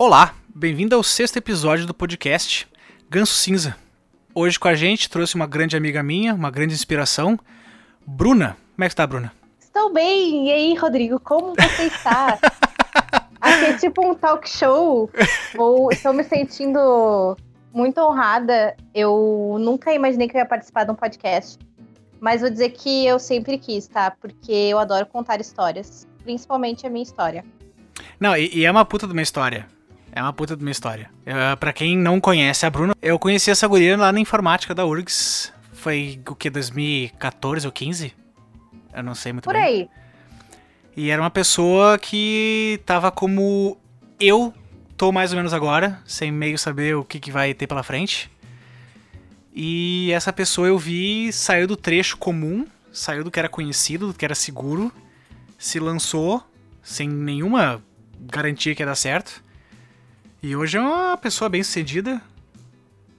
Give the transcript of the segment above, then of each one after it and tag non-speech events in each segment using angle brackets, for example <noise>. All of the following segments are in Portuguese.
Olá, bem-vindo ao sexto episódio do podcast Ganso Cinza. Hoje com a gente trouxe uma grande amiga minha, uma grande inspiração, Bruna. Como é que tá, Bruna? Estou bem. E aí, Rodrigo, como você está? <laughs> Aqui é tipo um talk show. Ou estou me sentindo muito honrada. Eu nunca imaginei que eu ia participar de um podcast. Mas vou dizer que eu sempre quis, tá? Porque eu adoro contar histórias. Principalmente a minha história. Não, e, e é uma puta de uma história. É uma puta de uma história. Uh, pra quem não conhece a Bruna, eu conheci essa guria lá na informática da URGS. Foi o que, 2014 ou 15? Eu não sei muito Por bem. aí. E era uma pessoa que tava como eu tô mais ou menos agora, sem meio saber o que, que vai ter pela frente. E essa pessoa eu vi saiu do trecho comum, saiu do que era conhecido, do que era seguro, se lançou sem nenhuma garantia que ia dar certo. E hoje é uma pessoa bem sucedida.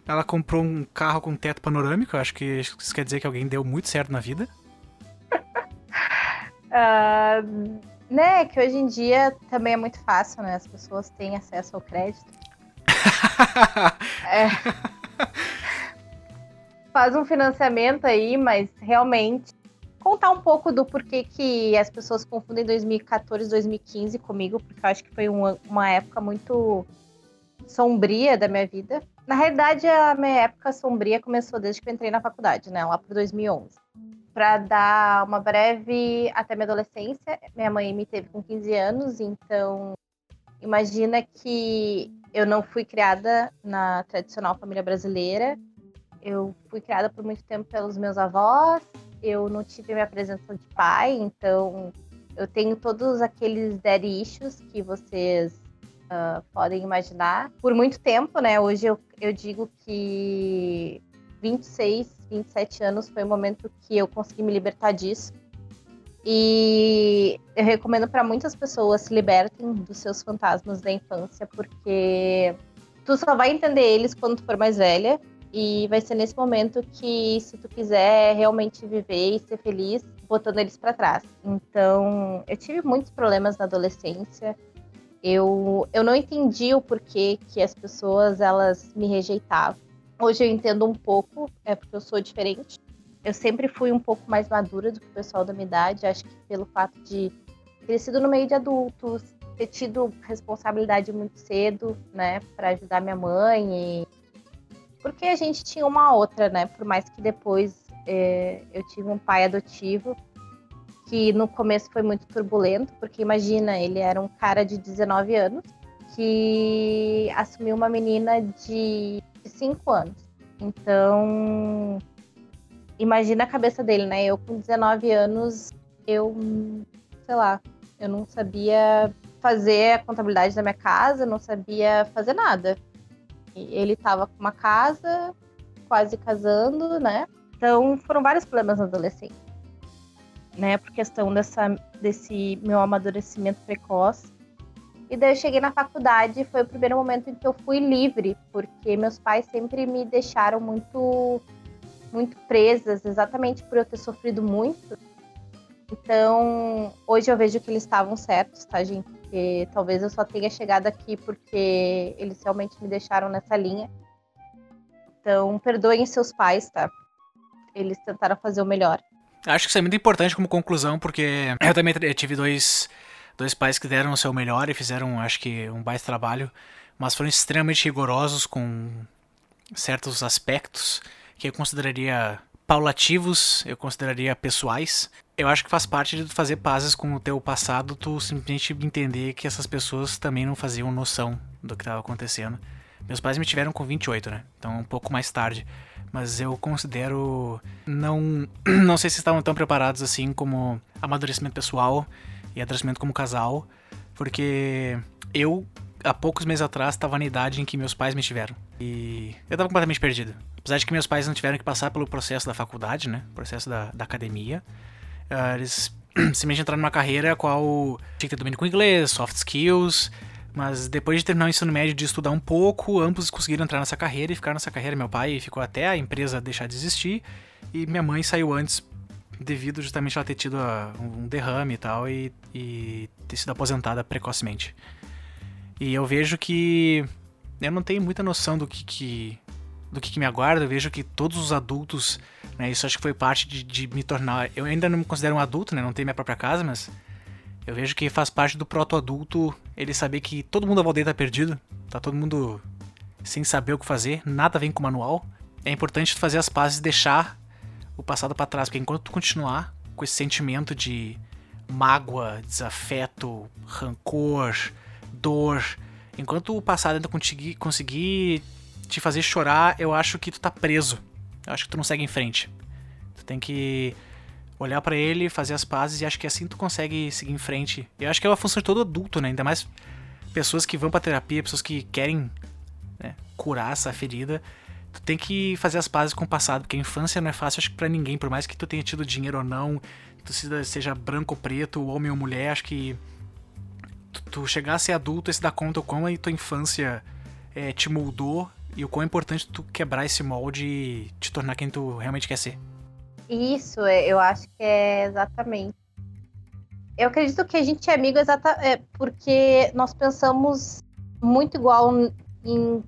Ela comprou um carro com teto panorâmico, acho que isso quer dizer que alguém deu muito certo na vida. <laughs> Ah, né, que hoje em dia também é muito fácil, né? As pessoas têm acesso ao crédito. <laughs> É. Faz um financiamento aí, mas realmente contar um pouco do porquê que as pessoas confundem 2014 e 2015 comigo, porque eu acho que foi uma, uma época muito sombria da minha vida. Na realidade, a minha época sombria começou desde que eu entrei na faculdade, né? Lá por 2011. Para dar uma breve até minha adolescência, minha mãe me teve com 15 anos, então imagina que eu não fui criada na tradicional família brasileira. Eu fui criada por muito tempo pelos meus avós. Eu não tive minha presença de pai, então eu tenho todos aqueles daddy issues que vocês uh, podem imaginar. Por muito tempo, né? Hoje eu, eu digo que 26, 27 anos foi o momento que eu consegui me libertar disso. E eu recomendo para muitas pessoas se libertem dos seus fantasmas da infância, porque tu só vai entender eles quando tu for mais velha. E vai ser nesse momento que, se tu quiser realmente viver e ser feliz, botando eles para trás. Então, eu tive muitos problemas na adolescência. Eu, eu não entendi o porquê que as pessoas elas me rejeitavam. Hoje eu entendo um pouco, é porque eu sou diferente. Eu sempre fui um pouco mais madura do que o pessoal da minha idade. Acho que pelo fato de ter crescido no meio de adultos, ter tido responsabilidade muito cedo, né, para ajudar minha mãe. E... Porque a gente tinha uma outra, né? Por mais que depois é, eu tive um pai adotivo que no começo foi muito turbulento, porque imagina, ele era um cara de 19 anos que assumiu uma menina de 5 anos. Então, imagina a cabeça dele, né? Eu com 19 anos, eu, sei lá, eu não sabia fazer a contabilidade da minha casa, não sabia fazer nada. Ele tava com uma casa, quase casando, né? Então, foram vários problemas na adolescência né, por questão dessa, desse meu amadurecimento precoce. E daí eu cheguei na faculdade foi o primeiro momento em que eu fui livre, porque meus pais sempre me deixaram muito muito presas, exatamente por eu ter sofrido muito. Então, hoje eu vejo que eles estavam certos, tá, gente? Porque talvez eu só tenha chegado aqui porque eles realmente me deixaram nessa linha. Então, perdoem seus pais, tá? Eles tentaram fazer o melhor. Acho que isso é muito importante como conclusão, porque eu também tive dois, dois pais que deram o seu melhor e fizeram, acho que, um baita trabalho, mas foram extremamente rigorosos com certos aspectos que eu consideraria paulativos, eu consideraria pessoais. Eu acho que faz parte de fazer pazes com o teu passado, tu simplesmente entender que essas pessoas também não faziam noção do que estava acontecendo. Meus pais me tiveram com 28, né? Então um pouco mais tarde mas eu considero não <clears throat> não sei se estavam tão preparados assim como amadurecimento pessoal e amadurecimento como casal, porque eu há poucos meses atrás estava na idade em que meus pais me tiveram. E eu estava completamente perdido. Apesar de que meus pais não tiveram que passar pelo processo da faculdade, né, processo da, da academia, uh, eles <clears throat> simplesmente entraram numa carreira qual tinha que ter domínio com inglês, soft skills, mas depois de terminar o ensino médio de estudar um pouco, ambos conseguiram entrar nessa carreira e ficar nessa carreira. Meu pai ficou até a empresa deixar de existir e minha mãe saiu antes devido justamente a ela ter tido um derrame e tal e, e ter sido aposentada precocemente. E eu vejo que eu não tenho muita noção do que, que do que, que, me aguarda. Eu vejo que todos os adultos, né, isso acho que foi parte de, de, me tornar. Eu ainda não me considero um adulto, né, não tenho minha própria casa, mas eu vejo que faz parte do proto-adulto ele saber que todo mundo à volta tá perdido, tá todo mundo sem saber o que fazer, nada vem com manual. É importante fazer as pazes e deixar o passado para trás, porque enquanto tu continuar com esse sentimento de mágoa, desafeto, rancor, dor. Enquanto o passado ainda conseguir, conseguir te fazer chorar, eu acho que tu tá preso. Eu acho que tu não segue em frente. Tu tem que olhar para ele, fazer as pazes e acho que assim tu consegue seguir em frente. Eu acho que é uma função de todo adulto, né? Ainda mais pessoas que vão pra terapia, pessoas que querem né, curar essa ferida. Tu tem que fazer as pazes com o passado, porque a infância não é fácil, acho que pra ninguém, por mais que tu tenha tido dinheiro ou não, tu seja branco ou preto, homem ou mulher, acho que tu, tu chegar a ser adulto e se dar conta o quão a tua infância é, te moldou e o quão é importante tu quebrar esse molde e te tornar quem tu realmente quer ser. Isso, é, eu acho que é exatamente. Eu acredito que a gente é amigo exata, é, porque nós pensamos muito igual em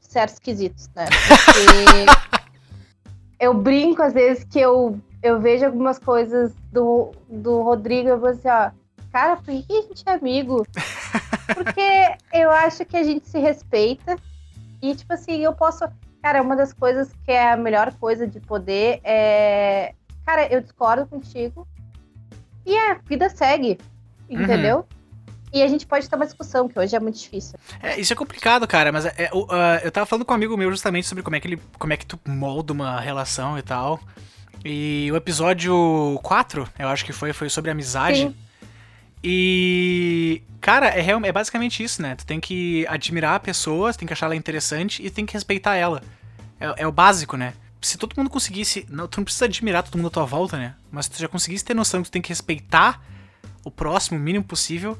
certos quesitos, né? Porque <laughs> eu brinco às vezes que eu, eu vejo algumas coisas do, do Rodrigo e eu vou assim, ó, cara, por que a gente é amigo? <laughs> Porque eu acho que a gente se respeita. E, tipo assim, eu posso. Cara, uma das coisas que é a melhor coisa de poder é. Cara, eu discordo contigo. E a vida segue. Entendeu? Uhum. E a gente pode ter uma discussão, que hoje é muito difícil. É, isso é complicado, cara, mas é, uh, eu tava falando com um amigo meu justamente sobre como é que ele. como é que tu molda uma relação e tal. E o episódio 4, eu acho que foi, foi sobre amizade. Sim. E, cara, é, é basicamente isso, né? Tu tem que admirar a pessoa, tem que achar ela interessante e tem que respeitar ela. É, é o básico, né? Se todo mundo conseguisse. Não, tu não precisa admirar todo mundo à tua volta, né? Mas se tu já conseguisse ter noção que tu tem que respeitar o próximo o mínimo possível,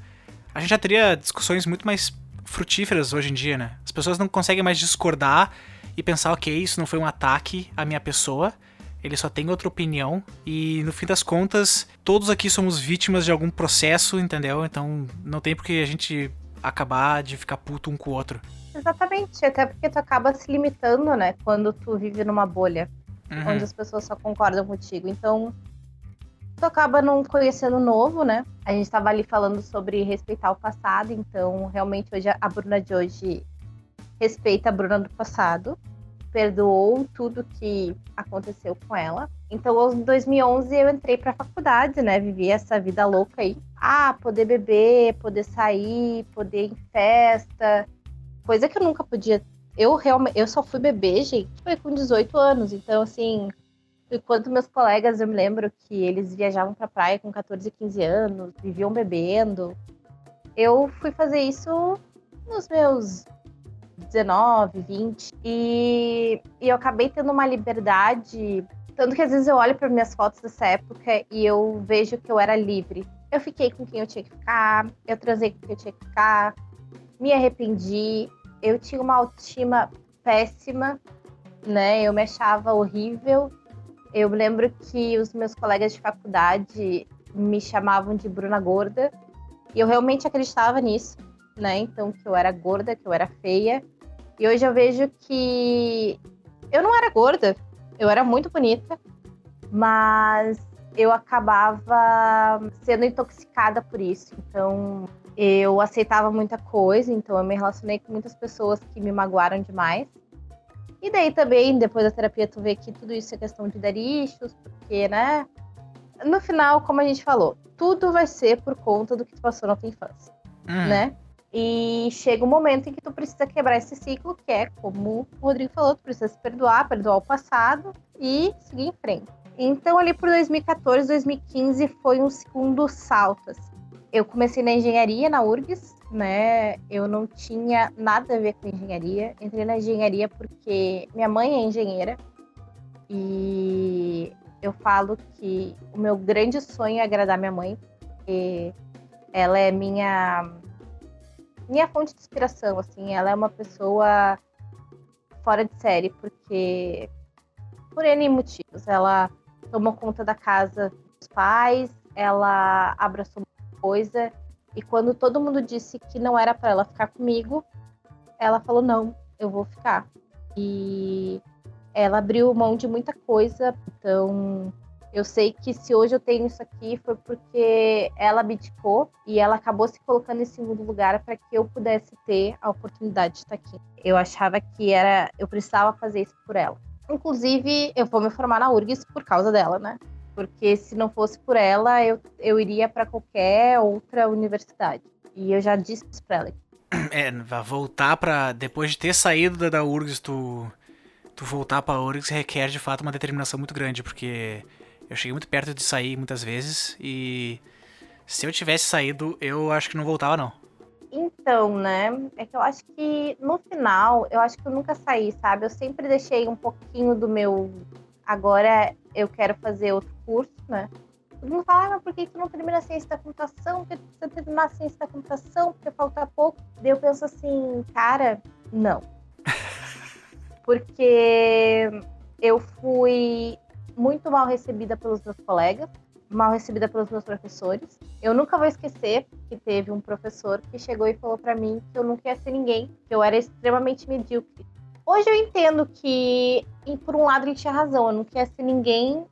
a gente já teria discussões muito mais frutíferas hoje em dia, né? As pessoas não conseguem mais discordar e pensar, ok, isso não foi um ataque à minha pessoa ele só tem outra opinião e no fim das contas, todos aqui somos vítimas de algum processo, entendeu? Então não tem porque a gente acabar de ficar puto um com o outro. Exatamente, até porque tu acaba se limitando, né, quando tu vive numa bolha, uhum. onde as pessoas só concordam contigo. Então, tu acaba não conhecendo novo, né? A gente estava ali falando sobre respeitar o passado, então realmente hoje a Bruna de hoje respeita a Bruna do passado perdoou tudo que aconteceu com ela. Então, em 2011 eu entrei para a faculdade, né? Vivi essa vida louca aí. Ah, poder beber, poder sair, poder ir em festa, coisa que eu nunca podia. Eu realmente, eu só fui beber, gente, foi com 18 anos. Então, assim, enquanto meus colegas, eu me lembro que eles viajavam para praia com 14, 15 anos, viviam bebendo. Eu fui fazer isso nos meus 19, 20. E, e eu acabei tendo uma liberdade. Tanto que às vezes eu olho para minhas fotos dessa época e eu vejo que eu era livre. Eu fiquei com quem eu tinha que ficar, eu transei com quem eu tinha que ficar, me arrependi. Eu tinha uma autoestima péssima, né? Eu me achava horrível. Eu lembro que os meus colegas de faculdade me chamavam de Bruna Gorda. E eu realmente acreditava nisso né? Então, que eu era gorda, que eu era feia. E hoje eu vejo que eu não era gorda, eu era muito bonita, mas eu acabava sendo intoxicada por isso. Então, eu aceitava muita coisa, então eu me relacionei com muitas pessoas que me magoaram demais. E daí também, depois da terapia, tu vê que tudo isso é questão de dar issues, porque, né? No final, como a gente falou, tudo vai ser por conta do que tu passou na tua infância, hum. né? E chega um momento em que tu precisa quebrar esse ciclo, que é, como o Rodrigo falou, tu precisa se perdoar, perdoar o passado e seguir em frente. Então, ali por 2014, 2015 foi um segundo salto. Assim. Eu comecei na engenharia, na URGS, né? Eu não tinha nada a ver com engenharia. Entrei na engenharia porque minha mãe é engenheira. E eu falo que o meu grande sonho é agradar minha mãe, porque ela é minha minha fonte de inspiração, assim, ela é uma pessoa fora de série, porque por N motivos. Ela tomou conta da casa dos pais, ela abraçou muita coisa E quando todo mundo disse que não era para ela ficar comigo, ela falou: não, eu vou ficar. E ela abriu mão de muita coisa. Então, eu sei que se hoje eu tenho isso aqui foi porque ela abdicou e ela acabou se colocando em segundo lugar para que eu pudesse ter a oportunidade de estar aqui. Eu achava que era, eu precisava fazer isso por ela. Inclusive, eu vou me formar na URGS por causa dela, né? Porque se não fosse por ela, eu, eu iria para qualquer outra universidade. E eu já disse para ela. É, voltar para depois de ter saído da, da URGS, tu tu voltar para URGS requer de fato uma determinação muito grande, porque eu cheguei muito perto de sair muitas vezes e se eu tivesse saído, eu acho que não voltava não. Então, né? É que eu acho que no final, eu acho que eu nunca saí, sabe? Eu sempre deixei um pouquinho do meu. Agora eu quero fazer outro curso, né? Todo mundo fala, ah, mas por que tu não termina a ciência da computação? Porque tu precisa terminar a ciência da computação, porque falta pouco. Daí eu penso assim, cara, não. <laughs> porque eu fui muito mal recebida pelos meus colegas mal recebida pelos meus professores. Eu nunca vou esquecer que teve um professor que chegou e falou para mim que eu nunca ia ser ninguém, que eu era extremamente medíocre. Hoje eu entendo que, por um lado, ele tinha razão, eu não queria ser ninguém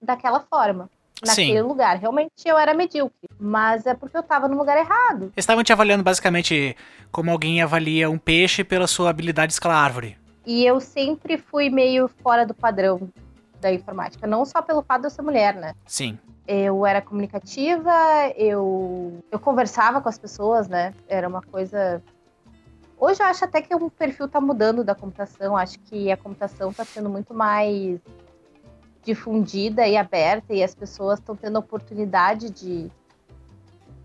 daquela forma. Naquele Sim. lugar. Realmente eu era medíocre. Mas é porque eu tava no lugar errado. Eles estavam te avaliando basicamente como alguém avalia um peixe pela sua habilidade de escalar árvore. E eu sempre fui meio fora do padrão da informática, não só pelo fato de eu ser mulher, né? Sim. Eu era comunicativa, eu, eu conversava com as pessoas, né? Era uma coisa. Hoje eu acho até que o perfil tá mudando da computação. Acho que a computação tá sendo muito mais difundida e aberta e as pessoas estão tendo a oportunidade de,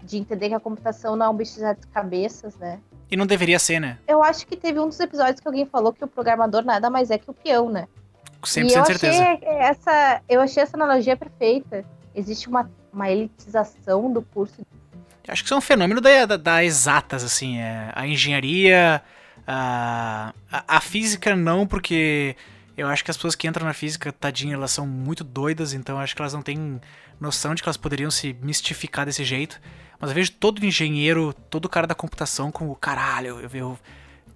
de entender que a computação não é um bicho de cabeças, né? E não deveria ser, né? Eu acho que teve um dos episódios que alguém falou que o programador nada mais é que o peão, né? 100% e eu certeza. Essa, eu achei essa analogia perfeita. Existe uma, uma elitização do curso. Acho que isso é um fenômeno da, da, da exatas, assim. É, a engenharia, a, a, a, física não, porque eu acho que as pessoas que entram na física, tadinha, elas são muito doidas, então acho que elas não têm noção de que elas poderiam se mistificar desse jeito. Mas eu vejo todo engenheiro, todo cara da computação como, caralho, eu, eu,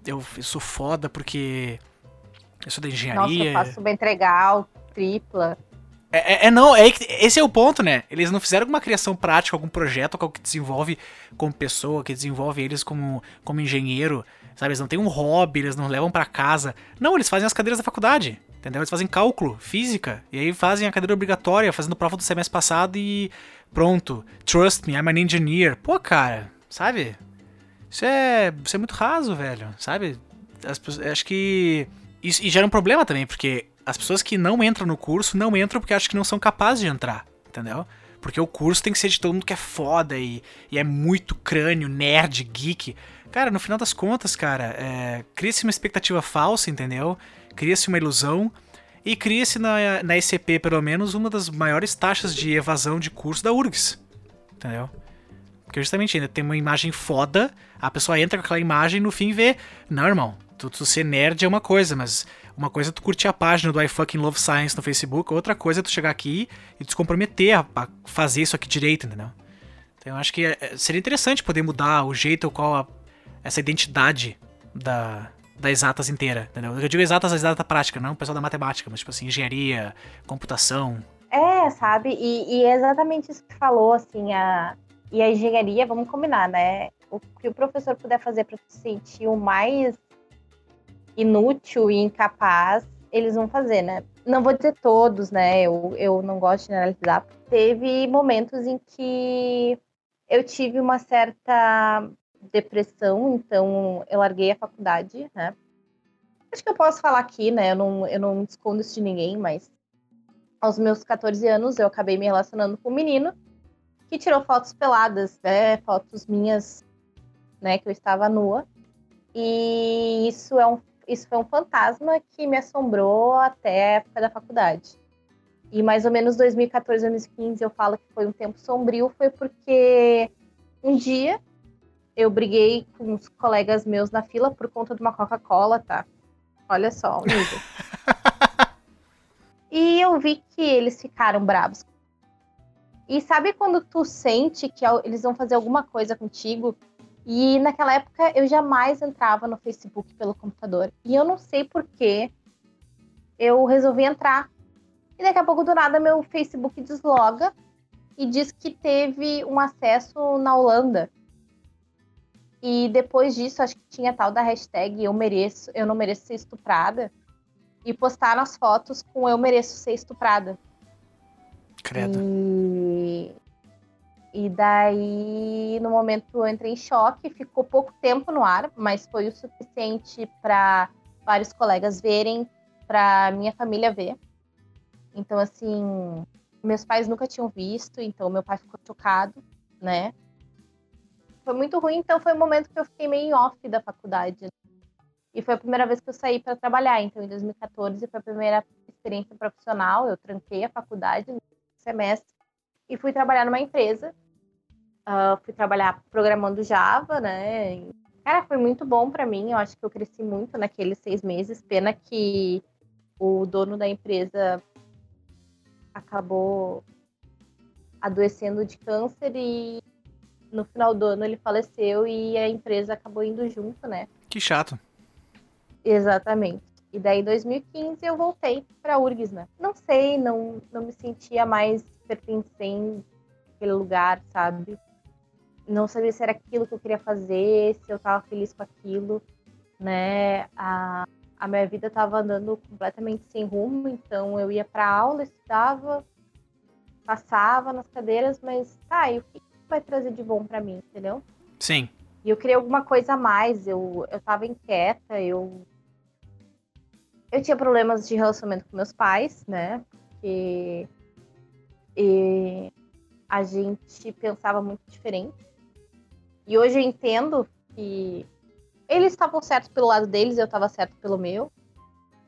eu, eu sou foda porque eu sou da engenharia. Nossa, eu faço bem entregar, tripla. É, é, é, não, é esse é o ponto, né? Eles não fizeram alguma criação prática, algum projeto que desenvolve como pessoa, que desenvolve eles como, como engenheiro, sabe? Eles não têm um hobby, eles não levam para casa. Não, eles fazem as cadeiras da faculdade, entendeu? Eles fazem cálculo, física, e aí fazem a cadeira obrigatória, fazendo prova do semestre passado e pronto. Trust me, I'm an engineer. Pô, cara, sabe? Isso é, isso é muito raso, velho, sabe? As, acho que isso, e gera um problema também, porque as pessoas que não entram no curso não entram porque acham que não são capazes de entrar, entendeu? Porque o curso tem que ser de todo mundo que é foda e, e é muito crânio, nerd, geek. Cara, no final das contas, cara, é, cria-se uma expectativa falsa, entendeu? Cria-se uma ilusão e cria-se na, na ECP, pelo menos, uma das maiores taxas de evasão de curso da URGS, entendeu? Porque justamente ainda tem uma imagem foda, a pessoa entra com aquela imagem e no fim vê, não, irmão, Tu, tu ser nerd é uma coisa, mas uma coisa é tu curtir a página do I Fucking Love Science no Facebook, outra coisa é tu chegar aqui e tu se comprometer a, a fazer isso aqui direito, entendeu? Então eu acho que é, é seria interessante poder mudar o jeito qual a, essa identidade da, da exatas inteira, entendeu? Eu digo exatas, exata prática, não o pessoal da matemática, mas tipo assim, engenharia, computação. É, sabe? E, e é exatamente isso que falou, assim, a, e a engenharia, vamos combinar, né? O que o professor puder fazer para se sentir o mais inútil e incapaz, eles vão fazer, né? Não vou dizer todos, né? Eu, eu não gosto de generalizar. Teve momentos em que eu tive uma certa depressão, então eu larguei a faculdade, né? Acho que eu posso falar aqui, né? Eu não, eu não escondo isso de ninguém, mas aos meus 14 anos eu acabei me relacionando com um menino que tirou fotos peladas, né? Fotos minhas, né? Que eu estava nua. E isso é um isso foi um fantasma que me assombrou até a época da faculdade. E mais ou menos 2014, 2015, eu falo que foi um tempo sombrio, foi porque um dia eu briguei com uns colegas meus na fila por conta de uma Coca-Cola, tá? Olha só, nível. <laughs> e eu vi que eles ficaram bravos. E sabe quando tu sente que eles vão fazer alguma coisa contigo? E naquela época eu jamais entrava no Facebook pelo computador. E eu não sei porquê eu resolvi entrar. E daqui a pouco do nada meu Facebook desloga e diz que teve um acesso na Holanda. E depois disso, acho que tinha tal da hashtag eu mereço, eu não mereço ser estuprada. E postar nas fotos com eu mereço ser estuprada. Credo. E, e daí, no momento, eu entrei em choque, ficou pouco tempo no ar, mas foi o suficiente para vários colegas verem, para minha família ver. Então, assim, meus pais nunca tinham visto, então meu pai ficou chocado, né? Foi muito ruim, então foi um momento que eu fiquei meio off da faculdade. E foi a primeira vez que eu saí para trabalhar. Então, em 2014, foi a primeira experiência profissional. Eu tranquei a faculdade no semestre e fui trabalhar numa empresa. Uh, fui trabalhar programando Java, né? E, cara, foi muito bom para mim. Eu acho que eu cresci muito naqueles seis meses. Pena que o dono da empresa acabou adoecendo de câncer e no final do ano ele faleceu e a empresa acabou indo junto, né? Que chato. Exatamente. E daí em 2015 eu voltei para URGS, né? Não sei, não, não me sentia mais pertencendo àquele lugar, sabe? Não sabia se era aquilo que eu queria fazer, se eu estava feliz com aquilo, né? A, a minha vida estava andando completamente sem rumo, então eu ia para aula, estudava, passava nas cadeiras, mas tá, e o que vai trazer de bom para mim, entendeu? Sim. E eu queria alguma coisa a mais, eu, eu tava inquieta, eu eu tinha problemas de relacionamento com meus pais, né? Porque e a gente pensava muito diferente. E hoje eu entendo que eles estavam certos pelo lado deles, eu estava certo pelo meu.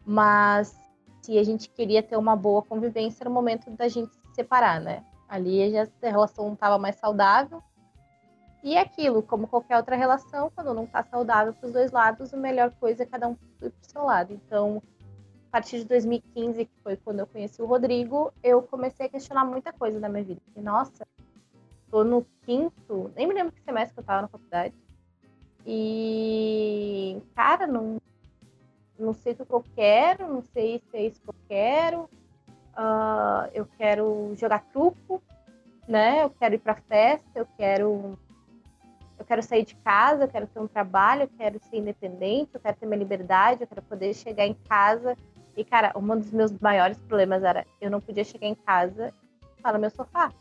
Mas se a gente queria ter uma boa convivência, era o momento da gente se separar, né? Ali já a relação não estava mais saudável. E é aquilo, como qualquer outra relação, quando não está saudável para os dois lados, a melhor coisa é cada um ir para o seu lado. Então, a partir de 2015, que foi quando eu conheci o Rodrigo, eu comecei a questionar muita coisa da minha vida. E, nossa, tô no quinto, nem me lembro que semestre que eu estava na faculdade. E, cara, não, não sei o que eu quero, não sei se é isso que eu quero. Uh, eu quero jogar truco, né? Eu quero ir para festa, eu quero eu quero sair de casa, eu quero ter um trabalho, eu quero ser independente, eu quero ter minha liberdade, eu quero poder chegar em casa. E, cara, um dos meus maiores problemas era eu não podia chegar em casa e falar no meu sofá.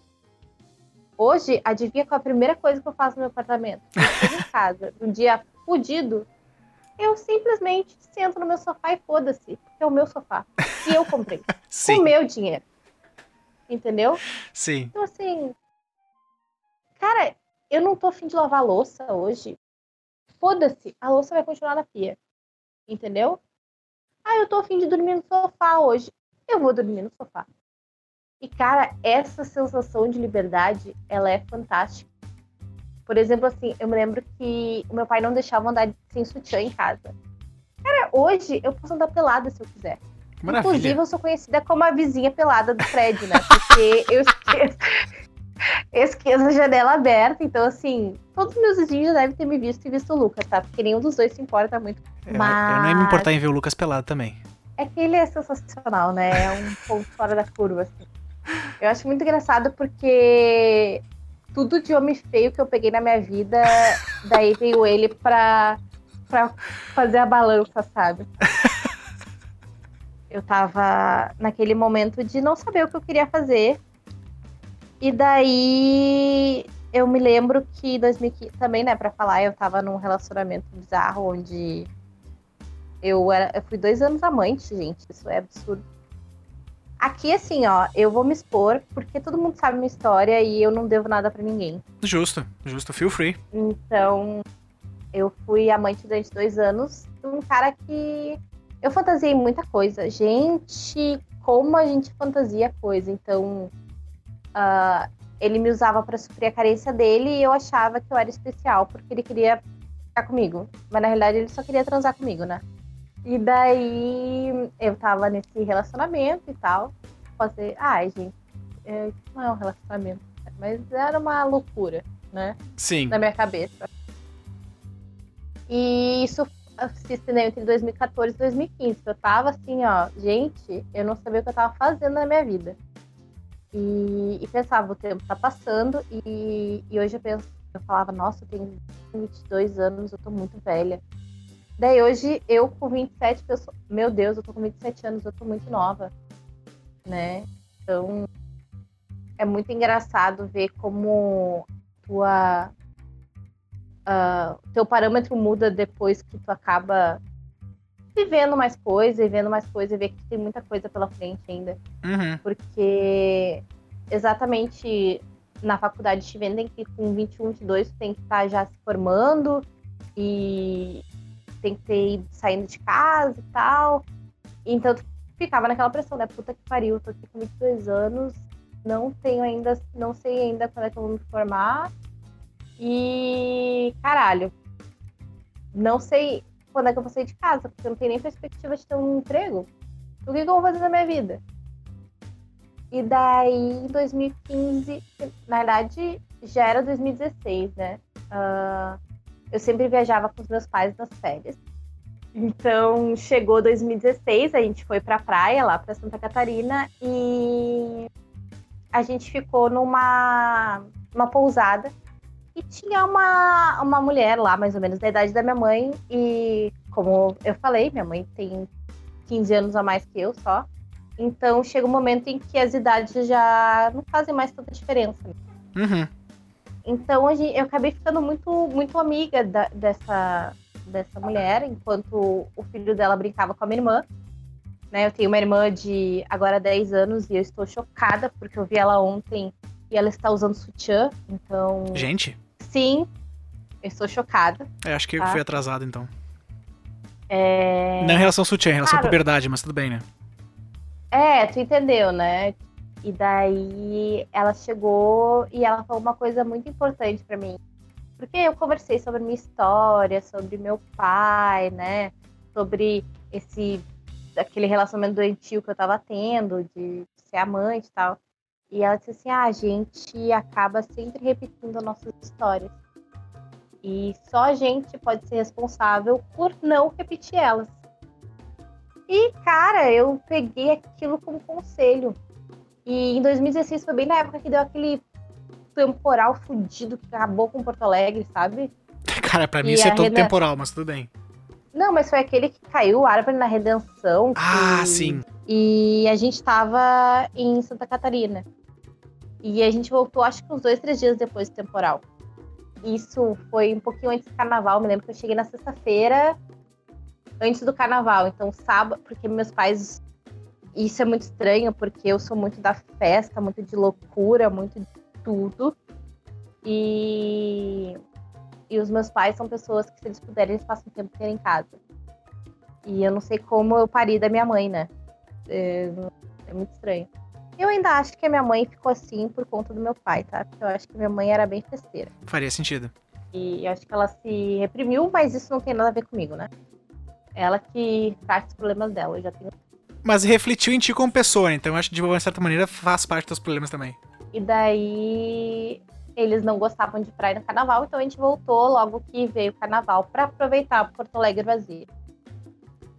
Hoje, adivinha qual é a primeira coisa que eu faço no meu apartamento? Eu chego em casa, <laughs> um dia fudido, eu simplesmente sento no meu sofá e foda-se, porque é o meu sofá. E eu comprei. <laughs> com o meu dinheiro. Entendeu? Sim. Então, assim. Cara, eu não tô afim de lavar louça hoje. Foda-se, a louça vai continuar na pia. Entendeu? Ah, eu tô afim de dormir no sofá hoje. Eu vou dormir no sofá. E, cara, essa sensação de liberdade, ela é fantástica. Por exemplo, assim, eu me lembro que o meu pai não deixava andar sem sutiã em casa. Cara, hoje eu posso andar pelada se eu quiser. Maravilha. Inclusive, eu sou conhecida como a vizinha pelada do prédio, né? Porque eu <laughs> esqueço, eu esqueço a janela aberta. Então, assim, todos os meus vizinhos já devem ter me visto e visto o Lucas, tá? Porque nenhum dos dois se importa muito. Mas... Eu não ia me importar em ver o Lucas pelado também. É que ele é sensacional, né? É um <laughs> ponto fora da curva, assim. Eu acho muito engraçado porque tudo de homem feio que eu peguei na minha vida, <laughs> daí veio ele pra, pra fazer a balança, sabe? <laughs> Eu tava naquele momento de não saber o que eu queria fazer. E daí eu me lembro que 2015, também, né, pra falar, eu tava num relacionamento bizarro onde eu era. Eu fui dois anos amante, gente. Isso é absurdo. Aqui, assim, ó, eu vou me expor porque todo mundo sabe minha história e eu não devo nada para ninguém. Justo, justo, feel free. Então, eu fui amante durante dois anos de um cara que eu fantasiei muita coisa. Gente, como a gente fantasia coisa. Então, uh, ele me usava para suprir a carência dele e eu achava que eu era especial porque ele queria ficar comigo. Mas na realidade ele só queria transar comigo, né? E daí eu tava nesse relacionamento e tal. Fazer, ai, gente, é, não é um relacionamento. mas era uma loucura, né? Sim. Na minha cabeça. E isso se estendeu entre 2014 e 2015. Eu tava assim, ó, gente, eu não sabia o que eu tava fazendo na minha vida. E, e pensava, o tempo tá passando, e, e hoje eu penso, eu falava, nossa, eu tenho 22 anos, eu tô muito velha. Daí hoje, eu com 27, penso, meu Deus, eu tô com 27 anos, eu tô muito nova, né? Então, é muito engraçado ver como tua uh, teu parâmetro muda depois que tu acaba vivendo mais coisa e vendo mais coisa e ver que tem muita coisa pela frente ainda. Uhum. Porque exatamente na faculdade te vendem que com 21, 22 tu tem que estar tá já se formando e tem que ter ido saindo de casa e tal. Então tu ficava naquela pressão, né? Puta que pariu, tô aqui com 22 anos, não tenho ainda, não sei ainda quando é que eu vou me formar. E caralho, não sei quando é que eu vou sair de casa, porque eu não tenho nem perspectiva de ter um emprego. O que, que eu vou fazer na minha vida? E daí, em 2015, na verdade, já era 2016, né? Uh, eu sempre viajava com os meus pais nas férias. Então, chegou 2016, a gente foi pra praia, lá pra Santa Catarina, e a gente ficou numa uma pousada e tinha uma, uma mulher lá, mais ou menos da idade da minha mãe, e como eu falei, minha mãe tem 15 anos a mais que eu só. Então chega um momento em que as idades já não fazem mais tanta diferença. Uhum. Então eu acabei ficando muito, muito amiga da, dessa, dessa mulher, enquanto o filho dela brincava com a minha irmã. Né, eu tenho uma irmã de agora 10 anos e eu estou chocada porque eu vi ela ontem e ela está usando sutiã. Então. Gente. Sim, eu estou chocada. É, acho que tá? eu fui atrasado então. É... Não em relação ao sutiã, em relação Cara, à puberdade, mas tudo bem, né? É, tu entendeu, né? E daí ela chegou e ela falou uma coisa muito importante para mim. Porque eu conversei sobre minha história, sobre meu pai, né? Sobre esse aquele relacionamento doentio que eu tava tendo, de ser amante e tal. E ela disse assim: ah, a gente acaba sempre repetindo nossas histórias. E só a gente pode ser responsável por não repetir elas. E, cara, eu peguei aquilo como conselho. E em 2016 foi bem na época que deu aquele temporal fudido que acabou com Porto Alegre, sabe? Cara, pra mim e isso é todo temporal, mas tudo bem. Não, mas foi aquele que caiu, Árvore na Redenção. Ah, sim. E a gente tava em Santa Catarina. E a gente voltou, acho que uns dois, três dias depois do temporal. Isso foi um pouquinho antes do carnaval. Me lembro que eu cheguei na sexta-feira, antes do carnaval. Então, sábado, porque meus pais. Isso é muito estranho, porque eu sou muito da festa, muito de loucura, muito de tudo. E, e os meus pais são pessoas que, se eles puderem, eles passam tempo inteiro em casa. E eu não sei como eu pari da minha mãe, né? É, é muito estranho. Eu ainda acho que a minha mãe ficou assim por conta do meu pai, tá? Porque eu acho que minha mãe era bem festeira. Faria sentido. E eu acho que ela se reprimiu, mas isso não tem nada a ver comigo, né? Ela que traz os problemas dela, eu já tenho. Mas refletiu em ti como pessoa, então eu acho que de uma certa maneira faz parte dos problemas também. E daí eles não gostavam de praia no carnaval, então a gente voltou logo que veio o carnaval para aproveitar Porto Alegre vazio.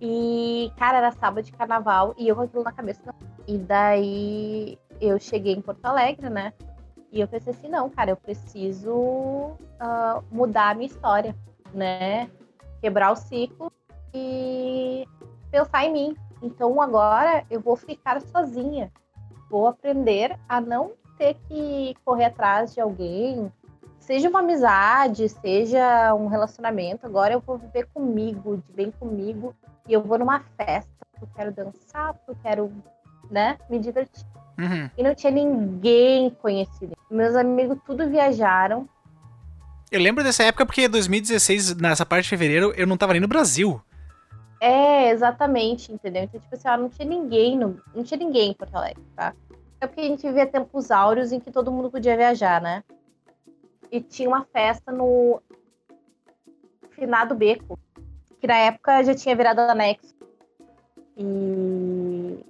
E, cara, era sábado de carnaval e eu com aquilo na cabeça. E daí eu cheguei em Porto Alegre, né? E eu pensei assim, não, cara, eu preciso uh, mudar a minha história, né? Quebrar o ciclo e pensar em mim. Então agora eu vou ficar sozinha. Vou aprender a não ter que correr atrás de alguém, seja uma amizade, seja um relacionamento. Agora eu vou viver comigo, de bem comigo e eu vou numa festa, eu quero dançar, eu quero, né, me divertir. Uhum. E não tinha ninguém conhecido. Meus amigos tudo viajaram. Eu lembro dessa época porque 2016, nessa parte de fevereiro, eu não tava nem no Brasil. É, exatamente, entendeu? Então, tipo assim, ó, não tinha ninguém, no, não tinha ninguém em Porto Alegre, tá? É porque a gente vivia tempos áureos em que todo mundo podia viajar, né? E tinha uma festa no finado beco, que na época já tinha virado anexo. E,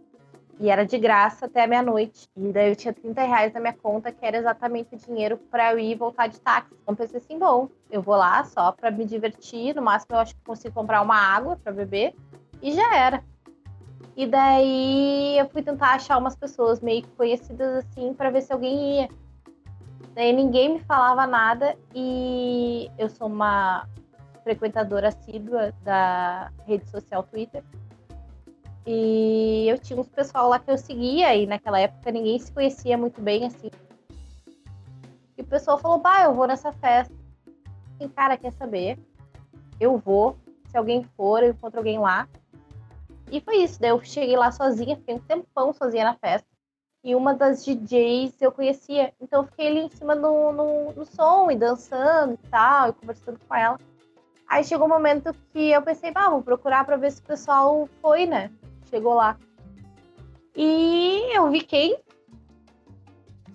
E era de graça até meia-noite. E daí eu tinha 30 reais na minha conta, que era exatamente o dinheiro para eu ir e voltar de táxi. Então pensei assim, bom, eu vou lá só para me divertir. No máximo eu acho que consigo comprar uma água para beber. E já era. E daí eu fui tentar achar umas pessoas meio conhecidas assim para ver se alguém ia. Daí ninguém me falava nada e eu sou uma frequentadora assídua da rede social Twitter. E eu tinha uns pessoal lá que eu seguia e naquela época ninguém se conhecia muito bem assim. E o pessoal falou: "Bah, eu vou nessa festa". E cara, quer saber? Eu vou. Se alguém for, eu encontro alguém lá. E foi isso. Daí eu cheguei lá sozinha, fiquei um tempão sozinha na festa. E uma das DJs eu conhecia. Então eu fiquei ali em cima no, no, no som e dançando e tal, e conversando com ela. Aí chegou um momento que eu pensei, ah, vou procurar pra ver se o pessoal foi, né? Chegou lá. E eu vi quem?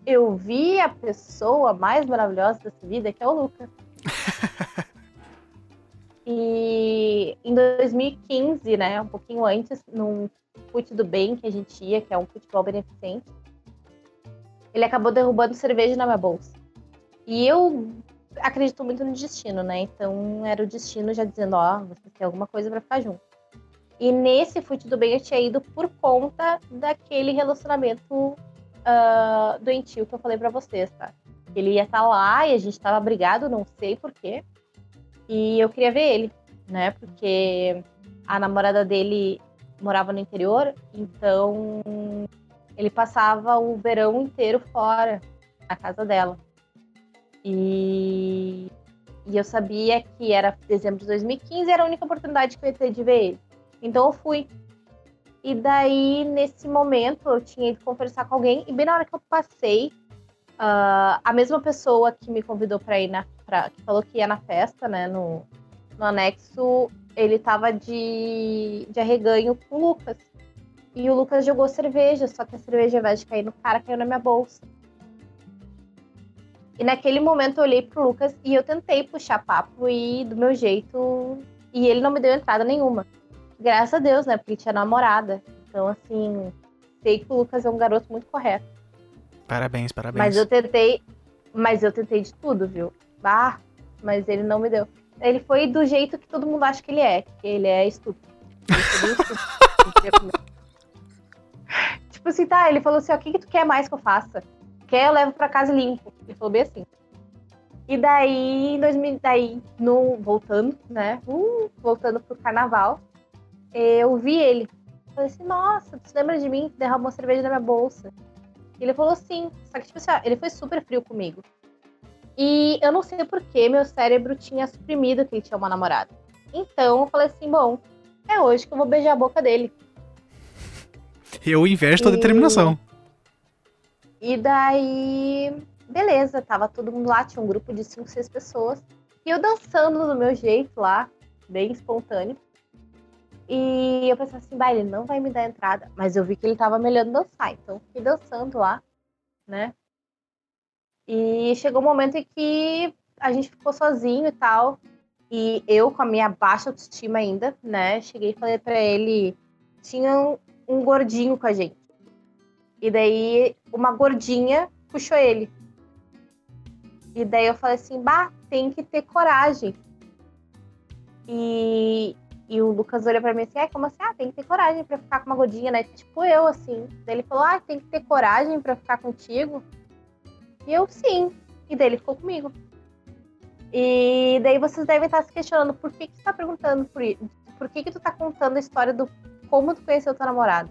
Eu vi a pessoa mais maravilhosa dessa vida, que é o Lucas. <laughs> E em 2015, né, um pouquinho antes, num fute do bem que a gente ia, que é um futebol beneficente, ele acabou derrubando cerveja na minha bolsa. E eu acredito muito no destino, né? Então era o destino já dizendo, ó, oh, você tem alguma coisa para ficar junto. E nesse fute do bem eu tinha ido por conta daquele relacionamento uh, doentio que eu falei para vocês, tá? Ele ia estar tá lá e a gente tava brigado, não sei porquê. E eu queria ver ele, né? Porque a namorada dele morava no interior, então ele passava o verão inteiro fora, na casa dela. E, e eu sabia que era dezembro de 2015, era a única oportunidade que eu ia ter de ver ele. Então eu fui. E daí, nesse momento, eu tinha ido conversar com alguém, e bem na hora que eu passei, uh, a mesma pessoa que me convidou para ir na pra, que falou que ia na festa, né, no, no anexo, ele tava de, de arreganho com o Lucas. E o Lucas jogou cerveja, só que a cerveja, ao invés de cair no cara, caiu na minha bolsa. E naquele momento eu olhei pro Lucas e eu tentei puxar papo e do meu jeito. E ele não me deu entrada nenhuma. Graças a Deus, né? Porque ele tinha namorada. Então, assim, sei que o Lucas é um garoto muito correto. Parabéns, parabéns. Mas eu tentei. Mas eu tentei de tudo, viu? Ah, mas ele não me deu. Ele foi do jeito que todo mundo acha que ele é, que ele é estúpido. Ele estúpido. <laughs> tipo assim, tá, ele falou assim, ó, o que, que tu quer mais que eu faça? Quer, eu levo pra casa e limpo. Ele falou bem assim. E daí, em 2000, daí, no, voltando, né, uh, voltando pro carnaval, eu vi ele. Falei assim, nossa, se lembra de mim? Derramou cerveja na minha bolsa. E ele falou sim. Só que, tipo assim, ó, ele foi super frio comigo. E eu não sei porquê meu cérebro tinha suprimido que ele tinha uma namorada. Então eu falei assim: bom, é hoje que eu vou beijar a boca dele. Eu investo e... a determinação. E daí, beleza, tava todo mundo lá, tinha um grupo de cinco, seis pessoas. E eu dançando do meu jeito lá, bem espontâneo. E eu pensei assim, bah, ele não vai me dar entrada. Mas eu vi que ele tava melhorando dançar, então fiquei dançando lá, né? E chegou um momento em que a gente ficou sozinho e tal. E eu, com a minha baixa autoestima ainda, né? Cheguei e falei para ele: tinha um, um gordinho com a gente. E daí uma gordinha puxou ele. E daí eu falei assim: bah, tem que ter coragem. E, e o Lucas olhou pra mim assim: é, como assim? Ah, tem que ter coragem pra ficar com uma gordinha, né? Tipo eu, assim. Daí ele falou: ah, tem que ter coragem pra ficar contigo. E eu, sim. E daí ele ficou comigo. E daí vocês devem estar se questionando por que, que tu tá perguntando por isso. Por que, que tu tá contando a história do como tu conheceu teu namorado?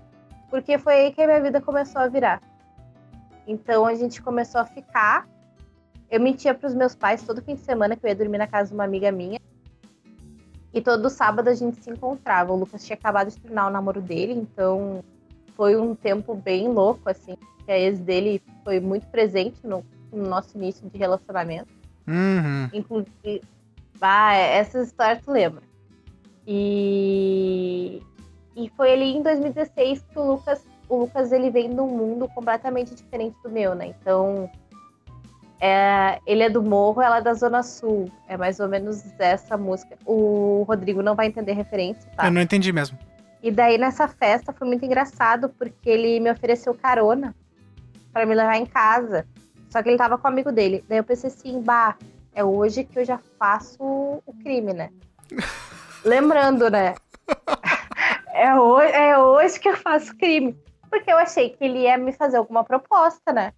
Porque foi aí que a minha vida começou a virar. Então a gente começou a ficar. Eu mentia para os meus pais todo fim de semana que eu ia dormir na casa de uma amiga minha. E todo sábado a gente se encontrava. O Lucas tinha acabado de terminar o namoro dele, então foi um tempo bem louco, assim que a ex dele foi muito presente no, no nosso início de relacionamento. Uhum. Inclusive, ah, essa história tu lembra. E, e foi ali em 2016 que o Lucas, o Lucas ele vem de um mundo completamente diferente do meu, né? Então, é, ele é do morro, ela é da zona sul. É mais ou menos essa música. O Rodrigo não vai entender referência, tá? Eu não entendi mesmo. E daí nessa festa foi muito engraçado, porque ele me ofereceu carona para me levar em casa. Só que ele tava com o amigo dele. Daí eu pensei assim, bah, é hoje que eu já faço o crime, né? <laughs> Lembrando, né? <laughs> É hoje, é hoje que eu faço crime. Porque eu achei que ele ia me fazer alguma proposta, né?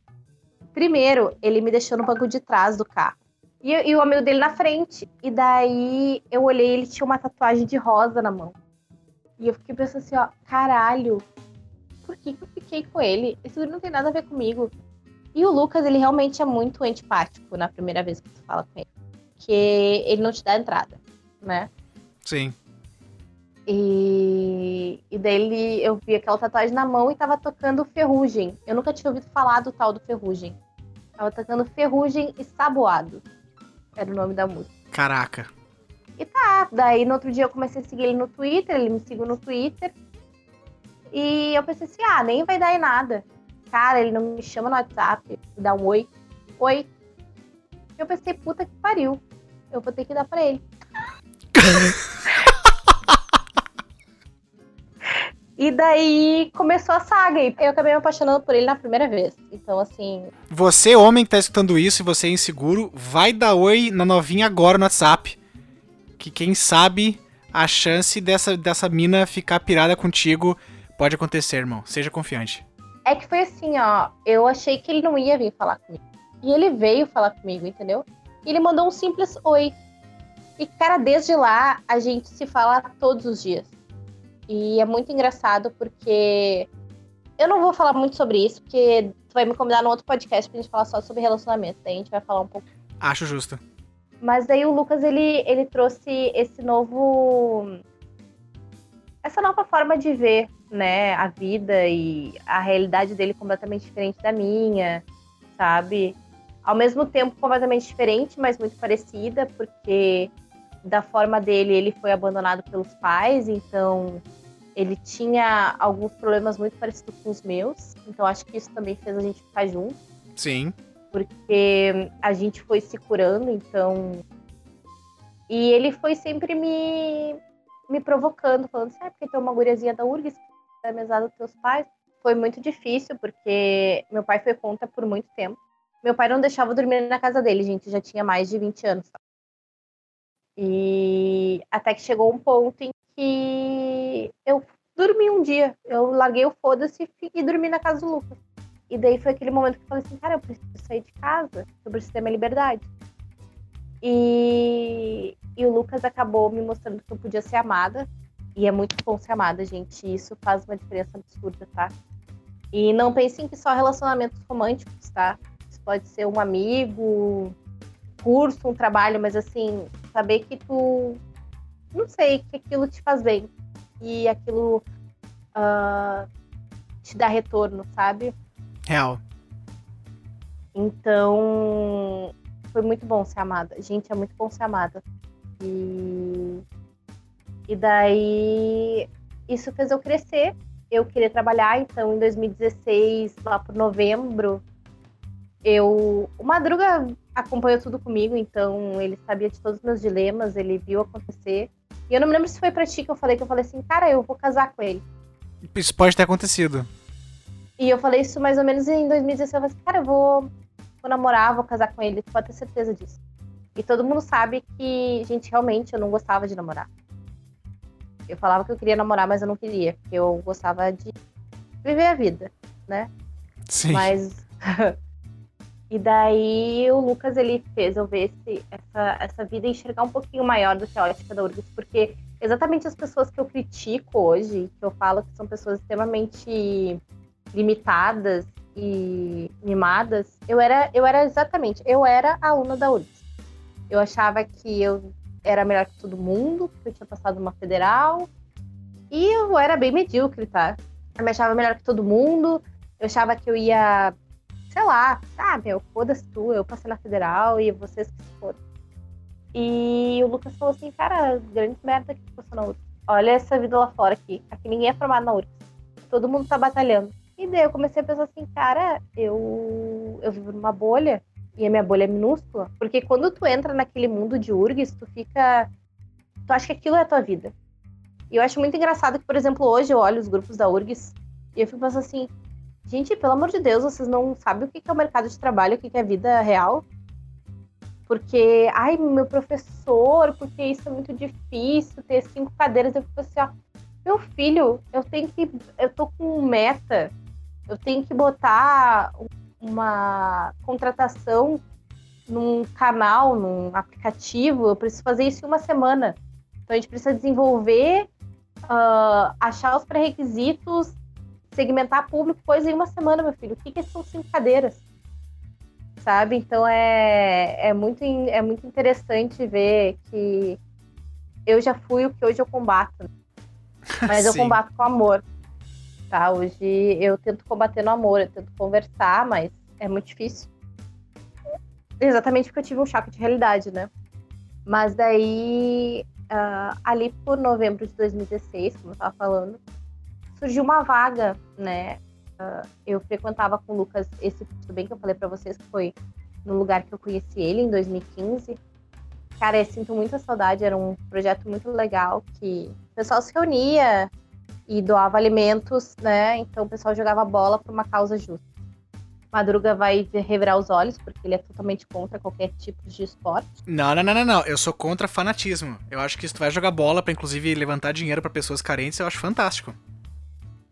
Primeiro, ele me deixou no banco de trás do carro. E, e o amigo dele na frente. E daí eu olhei, ele tinha uma tatuagem de rosa na mão. E eu fiquei pensando assim, ó, caralho, por que, que eu fiquei com ele? Isso não tem nada a ver comigo. E o Lucas, ele realmente é muito antipático na primeira vez que tu fala com ele. Que ele não te dá entrada, né? Sim. E, e daí ele, eu vi aquela tatuagem na mão e tava tocando Ferrugem. Eu nunca tinha ouvido falar do tal do Ferrugem. Tava tocando Ferrugem e Saboado. Era o nome da música. Caraca. E tá, daí no outro dia eu comecei a seguir ele no Twitter, ele me seguiu no Twitter. E eu pensei assim, ah, nem vai dar em nada. Cara, ele não me chama no WhatsApp, me dá um oi. Oi. Eu pensei, puta que pariu. Eu vou ter que dar pra ele. <laughs> e daí começou a saga. E eu acabei me apaixonando por ele na primeira vez. Então, assim. Você, homem que tá escutando isso e você é inseguro, vai dar oi na novinha agora no WhatsApp. Que quem sabe a chance dessa, dessa mina ficar pirada contigo pode acontecer, irmão. Seja confiante. É que foi assim, ó. Eu achei que ele não ia vir falar comigo. E ele veio falar comigo, entendeu? E ele mandou um simples oi. E, cara, desde lá a gente se fala todos os dias. E é muito engraçado porque eu não vou falar muito sobre isso, porque tu vai me convidar no outro podcast pra gente falar só sobre relacionamento. Daí a gente vai falar um pouco. Acho justo. Mas daí o Lucas, ele, ele trouxe esse novo. Essa nova forma de ver, né, a vida e a realidade dele completamente diferente da minha, sabe? Ao mesmo tempo completamente diferente, mas muito parecida, porque da forma dele, ele foi abandonado pelos pais, então ele tinha alguns problemas muito parecidos com os meus. Então acho que isso também fez a gente ficar junto. Sim. Porque a gente foi se curando, então. E ele foi sempre me, me provocando, falando assim, ah, porque tem uma guriazinha da URGS, é mesada dos teus pais. Foi muito difícil, porque meu pai foi contra por muito tempo. Meu pai não deixava dormir na casa dele, gente, já tinha mais de 20 anos. E até que chegou um ponto em que eu dormi um dia. Eu larguei o foda-se e dormi na casa do Lucas. E daí foi aquele momento que eu falei assim, cara, eu preciso sair de casa, eu preciso ter minha liberdade. E, e o Lucas acabou me mostrando que eu podia ser amada. E é muito bom ser amada, gente. Isso faz uma diferença absurda, tá? E não pensem que só relacionamentos românticos, tá? Isso pode ser um amigo, curso, um trabalho, mas assim, saber que tu. Não sei, que aquilo te faz bem. E aquilo uh, te dá retorno, sabe? Real. Então, foi muito bom ser amada. Gente, é muito bom ser amada. E, e daí, isso fez eu crescer. Eu queria trabalhar, então em 2016, lá por novembro, eu. O Madruga acompanhou tudo comigo, então ele sabia de todos os meus dilemas, ele viu acontecer. E eu não me lembro se foi pra ti que eu falei, que eu falei assim, cara, eu vou casar com ele. Isso pode ter acontecido. E eu falei isso mais ou menos em 2016. Eu falei assim, cara, eu vou, vou namorar, vou casar com ele, tu pode ter certeza disso. E todo mundo sabe que, gente, realmente eu não gostava de namorar. Eu falava que eu queria namorar, mas eu não queria, porque eu gostava de viver a vida, né? Sim. Mas <laughs> E daí o Lucas ele fez eu ver esse, essa, essa vida enxergar um pouquinho maior do que a ótica da URGS, porque exatamente as pessoas que eu critico hoje, que eu falo que são pessoas extremamente limitadas e mimadas, eu era, eu era exatamente, eu era aluna da URGS. Eu achava que eu era melhor que todo mundo, que eu tinha passado uma federal, e eu era bem medíocre, tá? Eu me achava melhor que todo mundo, eu achava que eu ia sei lá, ah, meu, foda-se tu, eu passei na federal e vocês que se fodam. E o Lucas falou assim, cara, grande merda que passou na URSS. Olha essa vida lá fora aqui. Aqui ninguém é formado na URSS. Todo mundo tá batalhando. E daí eu comecei a pensar assim, cara, eu, eu vivo numa bolha e a minha bolha é minúscula. Porque quando tu entra naquele mundo de URGS, tu fica. Tu acha que aquilo é a tua vida. E eu acho muito engraçado que, por exemplo, hoje eu olho os grupos da URGS e eu fico pensando assim, gente, pelo amor de Deus, vocês não sabem o que é o mercado de trabalho, o que é a vida real? Porque, ai, meu professor, porque isso é muito difícil, ter cinco cadeiras. Eu fico assim, ó, meu filho, eu tenho que. Eu tô com meta, eu tenho que botar uma contratação num canal, num aplicativo, eu preciso fazer isso em uma semana. Então a gente precisa desenvolver, uh, achar os pré-requisitos, segmentar público, coisa em uma semana, meu filho. O que, que são cinco cadeiras? Sabe? Então é, é, muito, é muito interessante ver que eu já fui o que hoje eu combato. <laughs> Mas eu combato com amor. Tá? Hoje eu tento combater no amor, eu tento conversar, mas é muito difícil. Exatamente porque eu tive um choque de realidade, né? Mas daí, uh, ali por novembro de 2016, como eu tava falando, surgiu uma vaga, né? Uh, eu frequentava com o Lucas esse curso bem que eu falei para vocês, que foi no lugar que eu conheci ele, em 2015. Cara, eu sinto muita saudade, era um projeto muito legal que o pessoal se reunia e doava alimentos, né? Então o pessoal jogava bola por uma causa justa. Madruga vai revirar os olhos, porque ele é totalmente contra qualquer tipo de esporte. Não, não, não, não, não. Eu sou contra fanatismo. Eu acho que se tu vai jogar bola para inclusive levantar dinheiro para pessoas carentes, eu acho fantástico.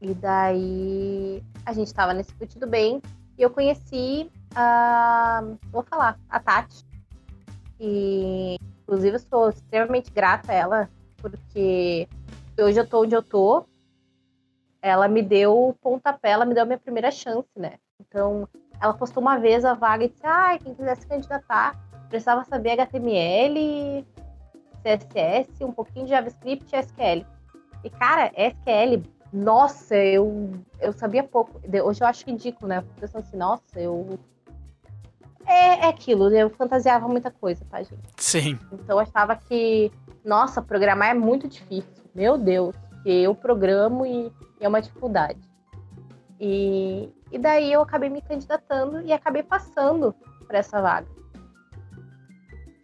E daí a gente estava nesse fute do bem e eu conheci a. Vou falar, a Tati. E inclusive eu sou extremamente grata a ela, porque hoje eu tô onde eu tô. Ela me deu o pontapé, ela me deu a minha primeira chance, né? Então, ela postou uma vez a vaga e disse: ah, quem quiser se candidatar, precisava saber HTML, CSS, um pouquinho de JavaScript e SQL. E, cara, SQL nossa, eu, eu sabia pouco. Hoje eu acho ridículo, né? Eu pensando assim, nossa, eu. É, é aquilo, eu fantasiava muita coisa, tá, gente? Sim. Então eu achava que, nossa, programar é muito difícil. Meu Deus, que eu programo e, e é uma dificuldade. E, e daí eu acabei me candidatando e acabei passando para essa vaga.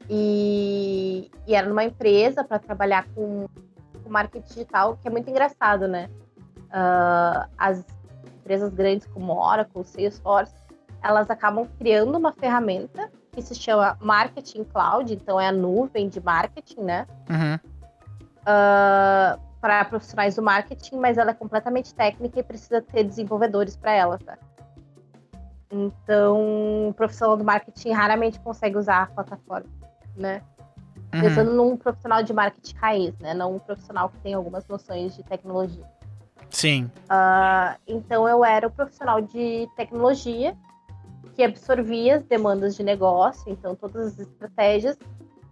E, e, era numa empresa para trabalhar com, com marketing digital, que é muito engraçado, né? Uh, as empresas grandes como Oracle, Salesforce, elas acabam criando uma ferramenta que se chama Marketing Cloud, então é a nuvem de marketing, né? Uhum. Uh, para profissionais do marketing, mas ela é completamente técnica e precisa ter desenvolvedores para ela, tá? Então, o profissional do marketing raramente consegue usar a plataforma, né? Uhum. Pensando num profissional de marketing raiz, né? Não um profissional que tem algumas noções de tecnologia. Sim. Uh, então eu era o profissional de tecnologia que absorvia as demandas de negócio, então todas as estratégias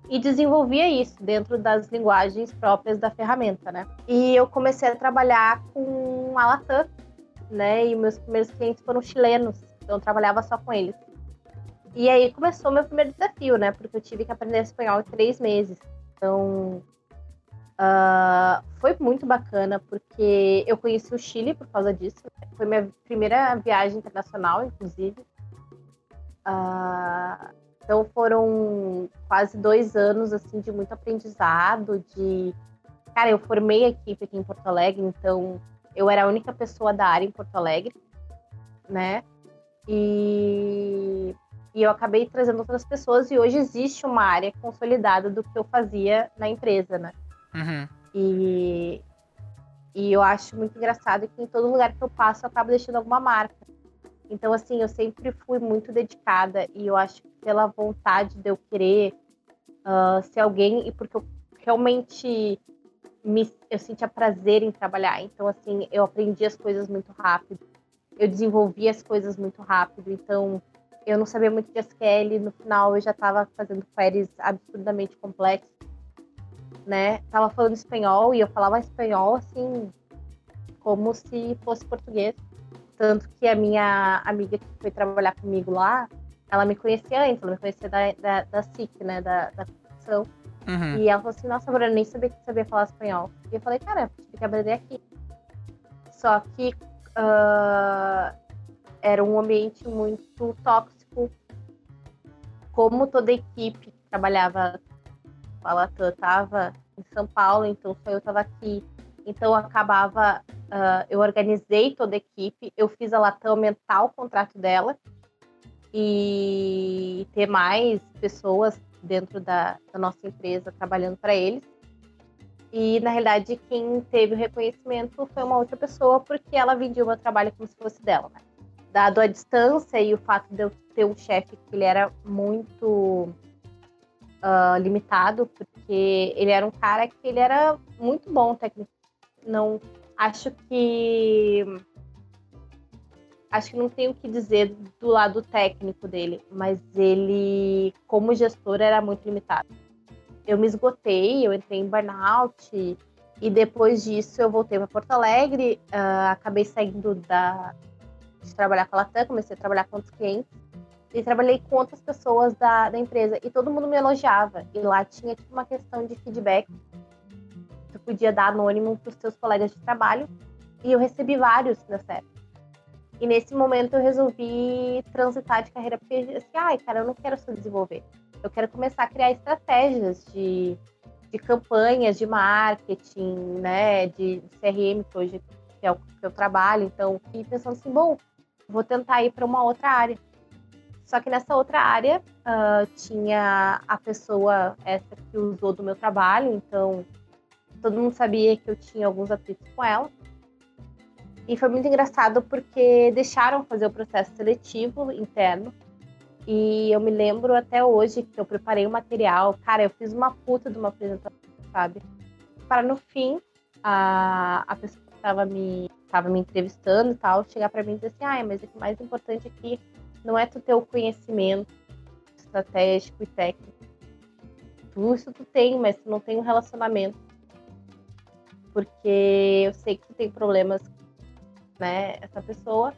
e desenvolvia isso dentro das linguagens próprias da ferramenta, né? E eu comecei a trabalhar com a Latam, né? E meus primeiros clientes foram chilenos, então eu trabalhava só com eles. E aí começou meu primeiro desafio, né? Porque eu tive que aprender espanhol em três meses. Então Uh, foi muito bacana porque eu conheci o Chile por causa disso. Foi minha primeira viagem internacional, inclusive. Uh, então foram quase dois anos assim de muito aprendizado. De cara, eu formei a equipe aqui em Porto Alegre, então eu era a única pessoa da área em Porto Alegre, né? E, e eu acabei trazendo outras pessoas e hoje existe uma área consolidada do que eu fazia na empresa, né? Uhum. E, e eu acho muito engraçado que em todo lugar que eu passo eu acabo deixando alguma marca. Então, assim, eu sempre fui muito dedicada e eu acho que pela vontade de eu querer uh, ser alguém e porque eu realmente me, eu sentia prazer em trabalhar. Então, assim, eu aprendi as coisas muito rápido. Eu desenvolvi as coisas muito rápido. Então, eu não sabia muito de SQL. No final, eu já estava fazendo queries absurdamente complexas né? Tava falando espanhol e eu falava espanhol assim, como se fosse português. Tanto que a minha amiga que foi trabalhar comigo lá, ela me conhecia antes, ela me conhecia da, da, da SIC, né? Da, da competição. Uhum. E ela falou assim, nossa, Bruna, nem sabia que sabia falar espanhol. E eu falei, cara, tive que aprender aqui. Só que uh, era um ambiente muito tóxico. Como toda a equipe que trabalhava a Latam estava em São Paulo, então só eu estava aqui. Então acabava, uh, eu organizei toda a equipe, eu fiz a Latam aumentar o contrato dela e ter mais pessoas dentro da, da nossa empresa trabalhando para eles. E na realidade quem teve o reconhecimento foi uma outra pessoa porque ela vendia o meu trabalho como se fosse dela. Né? Dado a distância e o fato de eu ter um chefe que ele era muito uh, limitado, porque ele era um cara que ele era muito bom técnico. Não acho que acho que não tenho o que dizer do lado técnico dele, mas ele, como gestor, era muito limitado. Eu me esgotei, eu entrei em burnout e depois disso eu voltei para Porto Alegre, uh, acabei saindo da, de trabalhar com a Latam, comecei a trabalhar com outros clientes e trabalhei com outras pessoas da, da empresa e todo mundo me elogiava. E lá tinha tipo, uma questão de feedback. Tu podia dar anônimo para os teus colegas de trabalho e eu recebi vários nessa época. E nesse momento eu resolvi transitar de carreira porque assim, ai, cara, eu não quero só desenvolver. Eu quero começar a criar estratégias de, de campanhas, de marketing, né, de, CRM, que hoje é o que eu trabalho. Então, e pensando assim, bom, vou tentar ir para uma outra área. Só que nessa outra área uh, tinha a pessoa essa que usou do meu trabalho, então todo mundo sabia que eu tinha alguns atritos com ela. E foi muito engraçado porque deixaram fazer o processo seletivo interno. E eu me lembro até hoje que eu preparei o material. Cara, eu fiz uma puta de uma apresentação, sabe? Para no fim, a, a pessoa que estava me, tava me entrevistando e tal, chegar para mim e dizer assim: ah, mas o mais importante aqui não é tu ter o conhecimento estratégico e técnico. Tu, isso tu tem, mas tu não tem um relacionamento. Porque eu sei que tu tem problemas, né, essa pessoa.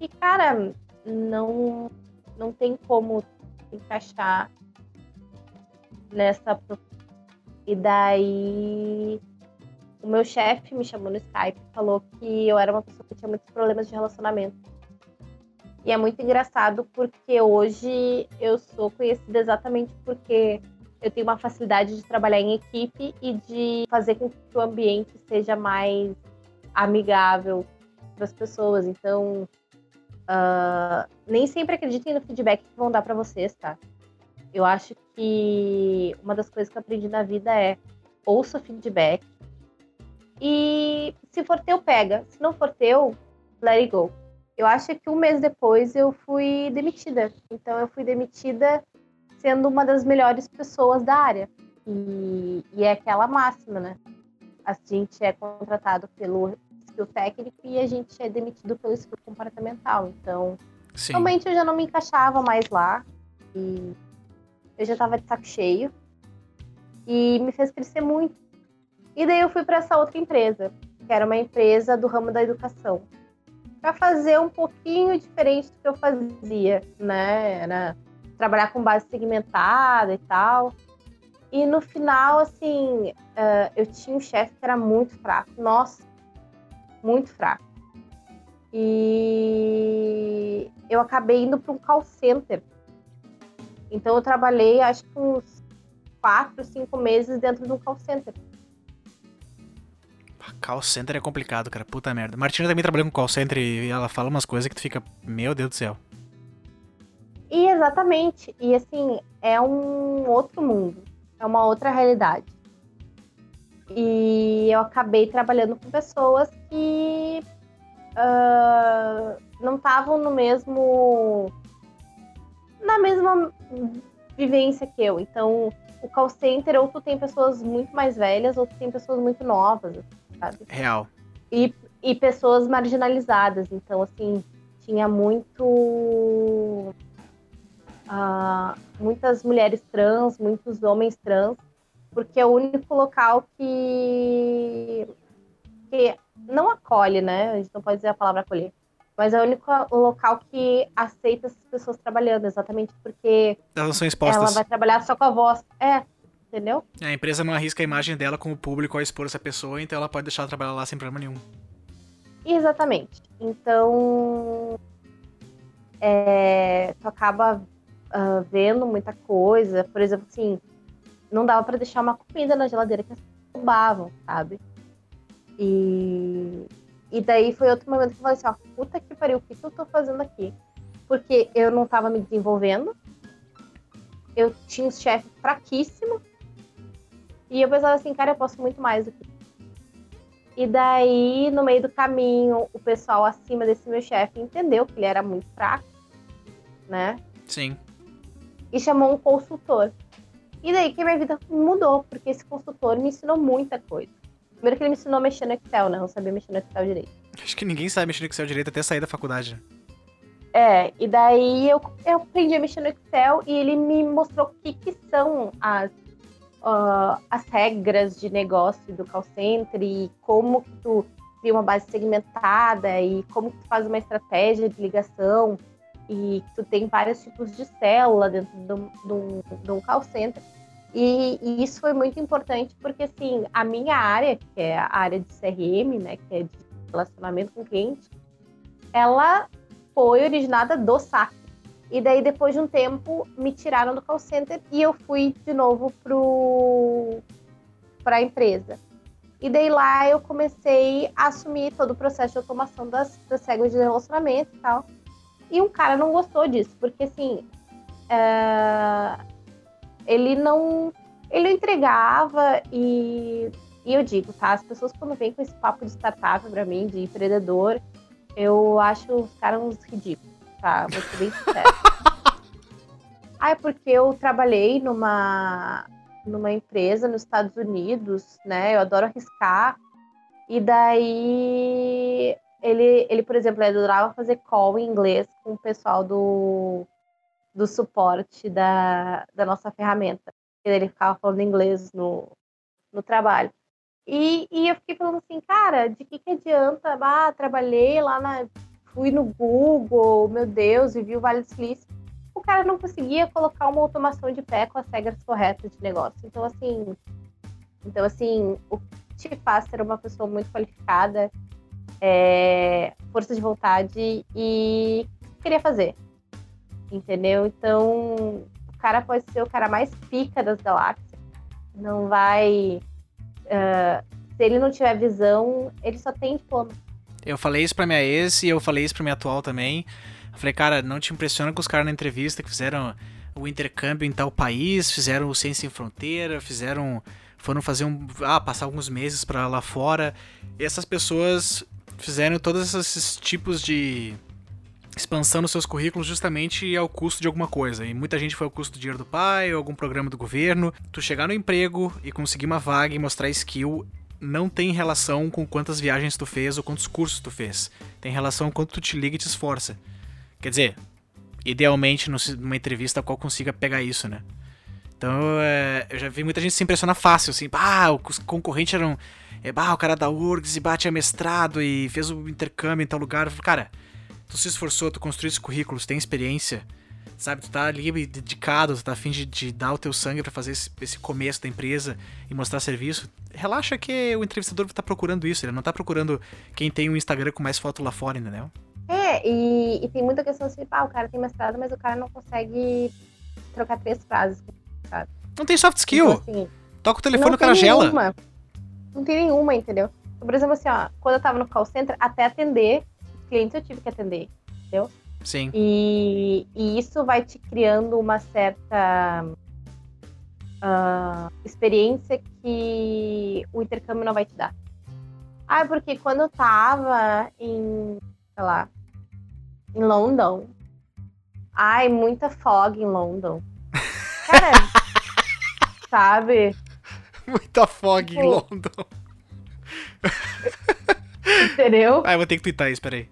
E, cara, não, não tem como encaixar nessa. E daí o meu chefe me chamou no Skype e falou que eu era uma pessoa que tinha muitos problemas de relacionamento e é muito engraçado porque hoje eu sou conhecida exatamente porque eu tenho uma facilidade de trabalhar em equipe e de fazer com que o ambiente seja mais amigável para as pessoas. Então, uh, nem sempre acreditem no feedback que vão dar para vocês, tá? Eu acho que uma das coisas que eu aprendi na vida é ouça feedback e se for teu, pega. Se não for teu, let it go. Eu acho que um mês depois eu fui demitida. Então eu fui demitida sendo uma das melhores pessoas da área. E, e é aquela máxima, né? A gente é contratado pelo skill técnico e a gente é demitido pelo skill comportamental. Então, Sim. realmente eu já não me encaixava mais lá. E eu já estava de saco cheio. E me fez crescer muito. E daí eu fui para essa outra empresa, que era uma empresa do ramo da educação para fazer um pouquinho diferente do que eu fazia, né? Era trabalhar com base segmentada e tal. E no final, assim, uh, eu tinha um chefe que era muito fraco. Nossa, muito fraco. E eu acabei indo para um call center. Então eu trabalhei, acho que uns quatro, cinco meses dentro de um call center. Call center é complicado, cara. Puta merda. Martina também trabalhou com call center e ela fala umas coisas que tu fica, meu Deus do céu. E exatamente. E assim, é um outro mundo. É uma outra realidade. E eu acabei trabalhando com pessoas que uh, não estavam no mesmo. na mesma vivência que eu. Então, o call center, ou tu tem pessoas muito mais velhas, ou tu tem pessoas muito novas sabe? Real. E, e pessoas marginalizadas. Então, assim, tinha muito. Uh, muitas mulheres trans, muitos homens trans, porque é o único local que, que não acolhe, né? A gente não pode dizer a palavra acolher, mas é o único local que aceita essas pessoas trabalhando, exatamente porque elas são expostas. ela vai trabalhar só com a voz. É, entendeu? A empresa não arrisca a imagem dela com o público ao expor essa pessoa, então ela pode deixar ela trabalhar lá sem problema nenhum. Exatamente. Então, é, tu acaba uh, vendo muita coisa. Por exemplo, assim, não dava para deixar uma comida na geladeira que as pessoas roubavam, sabe? E, e daí foi outro momento que eu falei assim, ó, puta que pariu, o que, que eu tô fazendo aqui? Porque eu não tava me desenvolvendo, eu tinha um chefe fraquíssimo, e eu pensava assim, cara, eu posso muito mais do que e daí, no meio do caminho, o pessoal acima desse meu chefe entendeu que ele era muito fraco, né? Sim. E chamou um consultor. E daí que minha vida mudou, porque esse consultor me ensinou muita coisa. Primeiro que ele me ensinou a mexer no Excel, né? Eu não sabia mexer no Excel direito. Acho que ninguém sabe mexer no Excel direito até sair da faculdade. É, e daí eu, eu aprendi a mexer no Excel e ele me mostrou o que, que são as uh, as regras de negócio do call center e como que tu cria uma base segmentada e como que tu faz uma estratégia de ligação e tu tem vários tipos de célula dentro de um call center. E, e, isso foi muito importante porque, assim, a minha área, que é a área de CRM, né, que é de relacionamento com cliente, ela foi originada do SAC, e daí, depois de um tempo, me tiraram do call center e eu fui de novo para a empresa. E daí lá eu comecei a assumir todo o processo de automação das, das regras de relacionamento e tal. E um cara não gostou disso, porque assim, é... ele não ele não entregava e, e eu digo, tá? As pessoas quando vêm com esse papo de startup para mim, de empreendedor, eu acho os caras uns ridículos tá? Vou ser bem sincera. <laughs> ah, é porque eu trabalhei numa, numa empresa nos Estados Unidos, né? Eu adoro arriscar. E daí ele, ele por exemplo, ele adorava fazer call em inglês com o pessoal do, do suporte da, da nossa ferramenta. Ele ficava falando inglês no, no trabalho. E, e eu fiquei falando assim, cara, de que, que adianta? Ah, trabalhei lá na fui no Google, meu Deus, e vi o Vale Silício, o cara não conseguia colocar uma automação de pé com as regras corretas de negócio. Então, assim, então, assim, o que te faz ser uma pessoa muito qualificada é força de vontade e queria fazer. Entendeu? Então, o cara pode ser o cara mais pica das galáxias. Não vai. Uh, se ele não tiver visão, ele só tem diploma. Eu falei isso pra minha ex e eu falei isso pra minha atual também. Eu falei, cara, não te impressiona com os caras na entrevista que fizeram o intercâmbio em tal país, fizeram o Ciência Sem Fronteira, fizeram. foram fazer um. ah, passar alguns meses para lá fora. E essas pessoas fizeram todos esses tipos de expansão nos seus currículos justamente ao custo de alguma coisa. E muita gente foi ao custo do dinheiro do pai, ou algum programa do governo. Tu chegar no emprego e conseguir uma vaga e mostrar skill não tem relação com quantas viagens tu fez ou quantos cursos tu fez. Tem relação com quanto tu te liga e te esforça. Quer dizer, idealmente numa entrevista a qual consiga pegar isso, né? Então, é, eu já vi muita gente se impressionar fácil, assim, ah, os concorrentes eram, é, bah, o cara da URGS e bate a mestrado e fez o intercâmbio em tal lugar. Cara, tu se esforçou, tu construiu esse currículo, tu tem experiência, sabe? Tu tá ali dedicado, tu tá afim de, de dar o teu sangue para fazer esse, esse, começo da empresa e mostrar serviço. Relaxa que o entrevistador tá procurando isso, ele não tá procurando quem tem um Instagram com mais foto lá fora, entendeu? É, e, e tem muita questão assim, ah, o cara tem mestrado, mas o cara não consegue trocar três frases, sabe? Não tem soft skill. Então, assim, Toca o telefone, o cara gela. Nenhuma. Não tem nenhuma, entendeu? Por exemplo, assim, ó, quando eu tava no call center, até atender clientes eu tive que atender, entendeu? Sim. E, e isso vai te criando uma certa uh, experiência que o intercâmbio não vai te dar. Ah, porque quando eu tava em, sei lá, em London, ai, muita fog em London. Cara, <laughs> sabe? Muita fog tipo, em London. Entendeu? Ah, eu vou ter que twittar isso, peraí.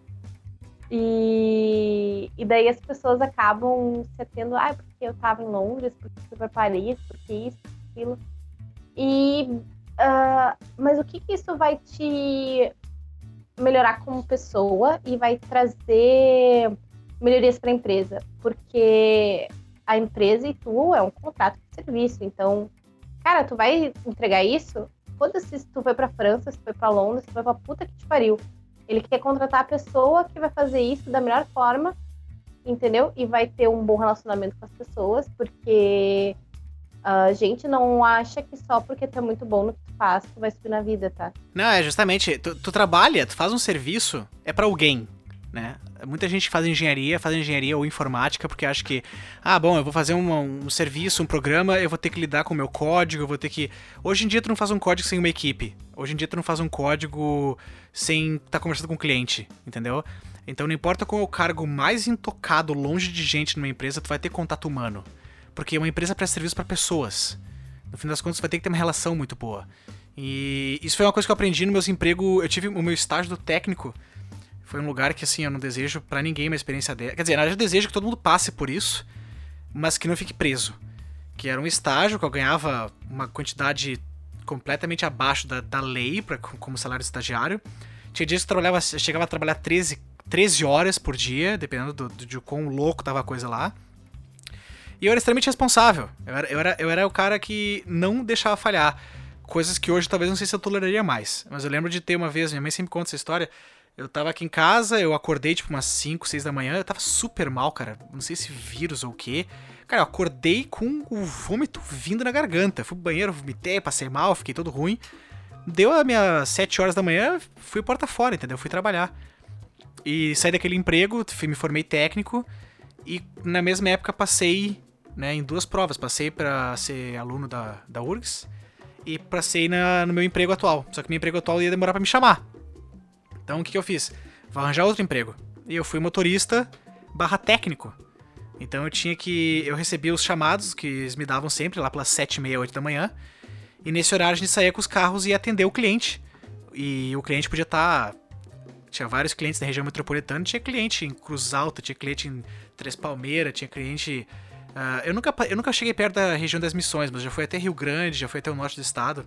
E, e daí as pessoas acabam se atendo, ah, porque eu estava em Londres, porque fui para Paris, porque isso, aquilo. E, uh, mas o que, que isso vai te melhorar como pessoa e vai trazer melhorias para a empresa? Porque a empresa e tu é um contrato de serviço, então, cara, tu vai entregar isso? Foda-se se tu foi pra França, se foi pra Londres, se foi pra puta que te pariu ele quer contratar a pessoa que vai fazer isso da melhor forma, entendeu? E vai ter um bom relacionamento com as pessoas, porque a gente não acha que só porque é muito bom no que tu faz, tu vai subir na vida, tá? Não, é justamente, tu, tu trabalha, tu faz um serviço, é para alguém, né? Muita gente faz engenharia, faz engenharia ou informática porque acha que, ah, bom, eu vou fazer um, um serviço, um programa, eu vou ter que lidar com o meu código, eu vou ter que. Hoje em dia tu não faz um código sem uma equipe. Hoje em dia tu não faz um código sem estar tá conversando com o cliente, entendeu? Então não importa qual é o cargo mais intocado, longe de gente numa empresa, tu vai ter contato humano. Porque uma empresa presta serviço para pessoas. No fim das contas, tu vai ter que ter uma relação muito boa. E isso foi uma coisa que eu aprendi no meus empregos. Eu tive o meu estágio do técnico foi um lugar que, assim, eu não desejo para ninguém uma experiência dessa. Quer dizer, na verdade, eu desejo que todo mundo passe por isso, mas que não fique preso. Que era um estágio que eu ganhava uma quantidade completamente abaixo da, da lei pra, como salário de estagiário. Tinha dias que trabalhava, chegava a trabalhar 13, 13 horas por dia, dependendo do, do, de quão louco tava a coisa lá. E eu era extremamente responsável. Eu era, eu, era, eu era o cara que não deixava falhar. Coisas que hoje talvez não sei se eu toleraria mais. Mas eu lembro de ter uma vez, minha mãe sempre conta essa história. Eu tava aqui em casa, eu acordei tipo umas 5, 6 da manhã, eu tava super mal, cara. Não sei se vírus ou o quê. Cara, eu acordei com o vômito vindo na garganta. Fui pro banheiro, vomitei, passei mal, fiquei todo ruim. Deu a minha 7 horas da manhã, fui porta fora, entendeu? Fui trabalhar. E saí daquele emprego, me formei técnico. E na mesma época passei né, em duas provas. Passei para ser aluno da, da URGS e passei na, no meu emprego atual. Só que meu emprego atual ia demorar para me chamar. Então o que, que eu fiz? Vou arranjar outro emprego. E eu fui motorista barra técnico. Então eu tinha que. Eu recebia os chamados que eles me davam sempre, lá pelas 7 e meia, 8 da manhã. E nesse horário a gente saía com os carros e ia atender o cliente. E o cliente podia estar. Tá... Tinha vários clientes da região metropolitana, tinha cliente em Cruz Alta, tinha cliente em Três Palmeiras, tinha cliente. Uh, eu, nunca, eu nunca cheguei perto da região das missões, mas já fui até Rio Grande, já fui até o norte do estado.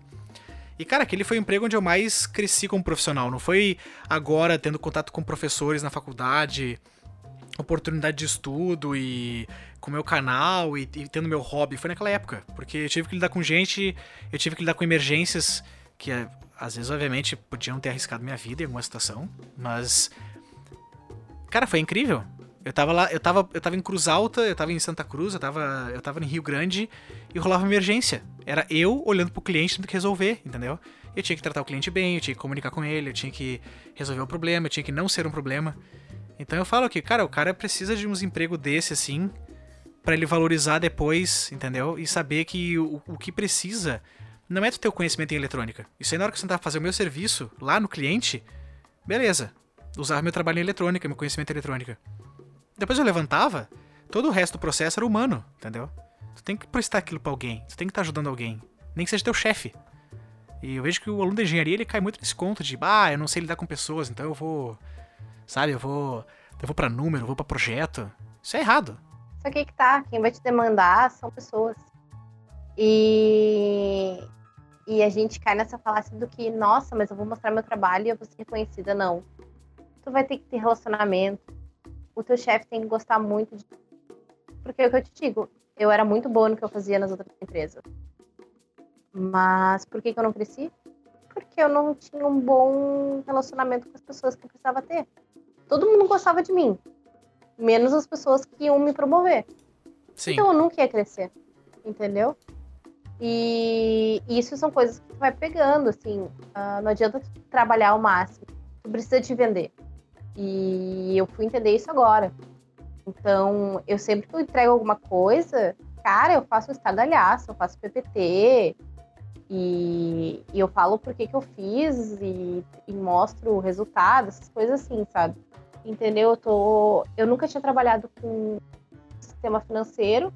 E, cara, aquele foi o emprego onde eu mais cresci como profissional. Não foi agora tendo contato com professores na faculdade, oportunidade de estudo e com meu canal e, e, tendo meu hobby. Foi naquela época. Porque eu tive que lidar com gente, eu tive que lidar com emergências que às vezes, obviamente, podiam ter arriscado minha vida em alguma situação. Mas. Cara, foi incrível. Eu tava lá, eu tava, eu tava em Cruz Alta, eu tava em Santa Cruz, eu tava, eu tava em Rio Grande e rolava emergência. Era eu olhando pro cliente tendo que resolver, entendeu? Eu tinha que tratar o cliente bem, eu tinha que comunicar com ele, eu tinha que resolver o problema, eu tinha que não ser um problema. Então eu falo que, cara, o cara precisa de uns empregos desse assim para ele valorizar depois, entendeu? E saber que o, o que precisa não é tu ter o conhecimento em eletrônica. Isso aí na hora que você tentar fazer o meu serviço lá no cliente, beleza. Usar meu trabalho em eletrônica, meu conhecimento em eletrônica. Depois eu levantava, todo o resto do processo era humano, entendeu? Tu tem que prestar aquilo pra alguém, tu tem que estar tá ajudando alguém, nem que seja teu chefe. E eu vejo que o aluno de engenharia ele cai muito nesse conto de, ah, eu não sei lidar com pessoas, então eu vou, sabe, eu vou, eu vou para número, eu vou para projeto. Isso é errado. Só que que tá, quem vai te demandar são pessoas. E e a gente cai nessa falácia do que, nossa, mas eu vou mostrar meu trabalho e eu vou ser reconhecida. Não. Tu vai ter que ter relacionamento, o teu chefe tem que gostar muito de. Porque é o que eu te digo, eu era muito boa no que eu fazia nas outras empresas. Mas por que, que eu não cresci? Porque eu não tinha um bom relacionamento com as pessoas que eu precisava ter. Todo mundo gostava de mim, menos as pessoas que iam me promover. Sim. Então eu nunca ia crescer, entendeu? E, isso são coisas que tu vai pegando, assim. Uh, não adianta trabalhar ao máximo. Tu precisa te vender. E eu fui entender isso agora. Então, eu sempre que eu entrego alguma coisa, cara, eu faço estardalhaço, eu faço PPT, e, e, eu falo por que, que eu fiz e, e, mostro o resultado, essas coisas assim, sabe? Entendeu? Eu, tô, eu nunca tinha trabalhado com sistema financeiro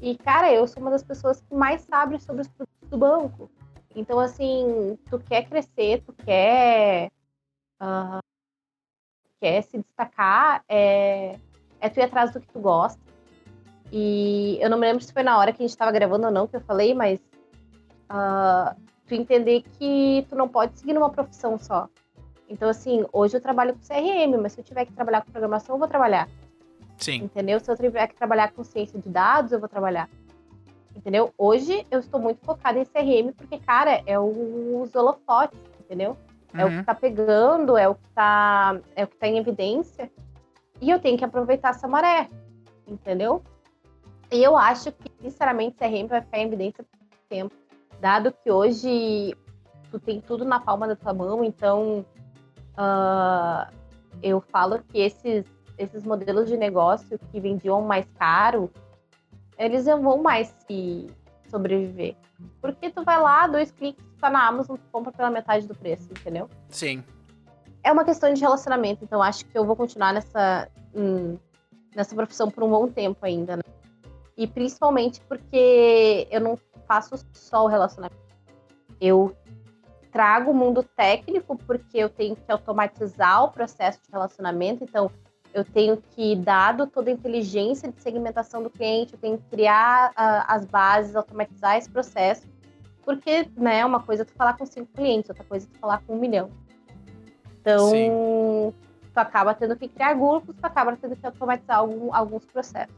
e, cara, eu sou uma das pessoas que mais sabe sobre os produtos do banco. Então, assim, tu quer crescer, tu quer uh, quer se destacar é, é tu ir atrás do que tu gosta. E eu não me lembro se foi na hora que a gente estava gravando ou não que eu falei, mas uh, tu entender que tu não pode seguir numa profissão só. Então, assim, hoje eu trabalho com CRM, mas se eu tiver que trabalhar com programação, eu vou trabalhar. Sim. Entendeu? Se eu tiver que trabalhar com ciência de dados, eu vou trabalhar. Entendeu? Hoje eu estou muito focada em CRM porque, cara, é os holofotes, entendeu? É o que uhum. tá pegando, é o que tá, é o que tá em evidência. E eu tenho que aproveitar essa maré, entendeu? E eu acho que, sinceramente, CRM vai ficar em evidência por tempo. Dado que hoje tu tem tudo na palma da tua mão, então uh, eu falo que esses, esses modelos de negócio que vendiam mais caro, eles não vão mais se sobreviver. Porque tu vai lá, dois cliques, tá na Amazon, tu compra pela metade do preço, entendeu? Sim. É uma questão de relacionamento, então acho que eu vou continuar nessa, hum, nessa profissão por um bom tempo ainda, né? E principalmente porque eu não faço só o relacionamento. Eu trago o mundo técnico porque eu tenho que automatizar o processo de relacionamento, então eu tenho que, dado toda a inteligência de segmentação do cliente, eu tenho que criar uh, as bases, automatizar esse processo, porque, né, uma coisa é tu falar com cinco clientes, outra coisa é tu falar com um milhão. Então, Sim. tu acaba tendo que criar grupos, tu acaba tendo que automatizar algum, alguns processos.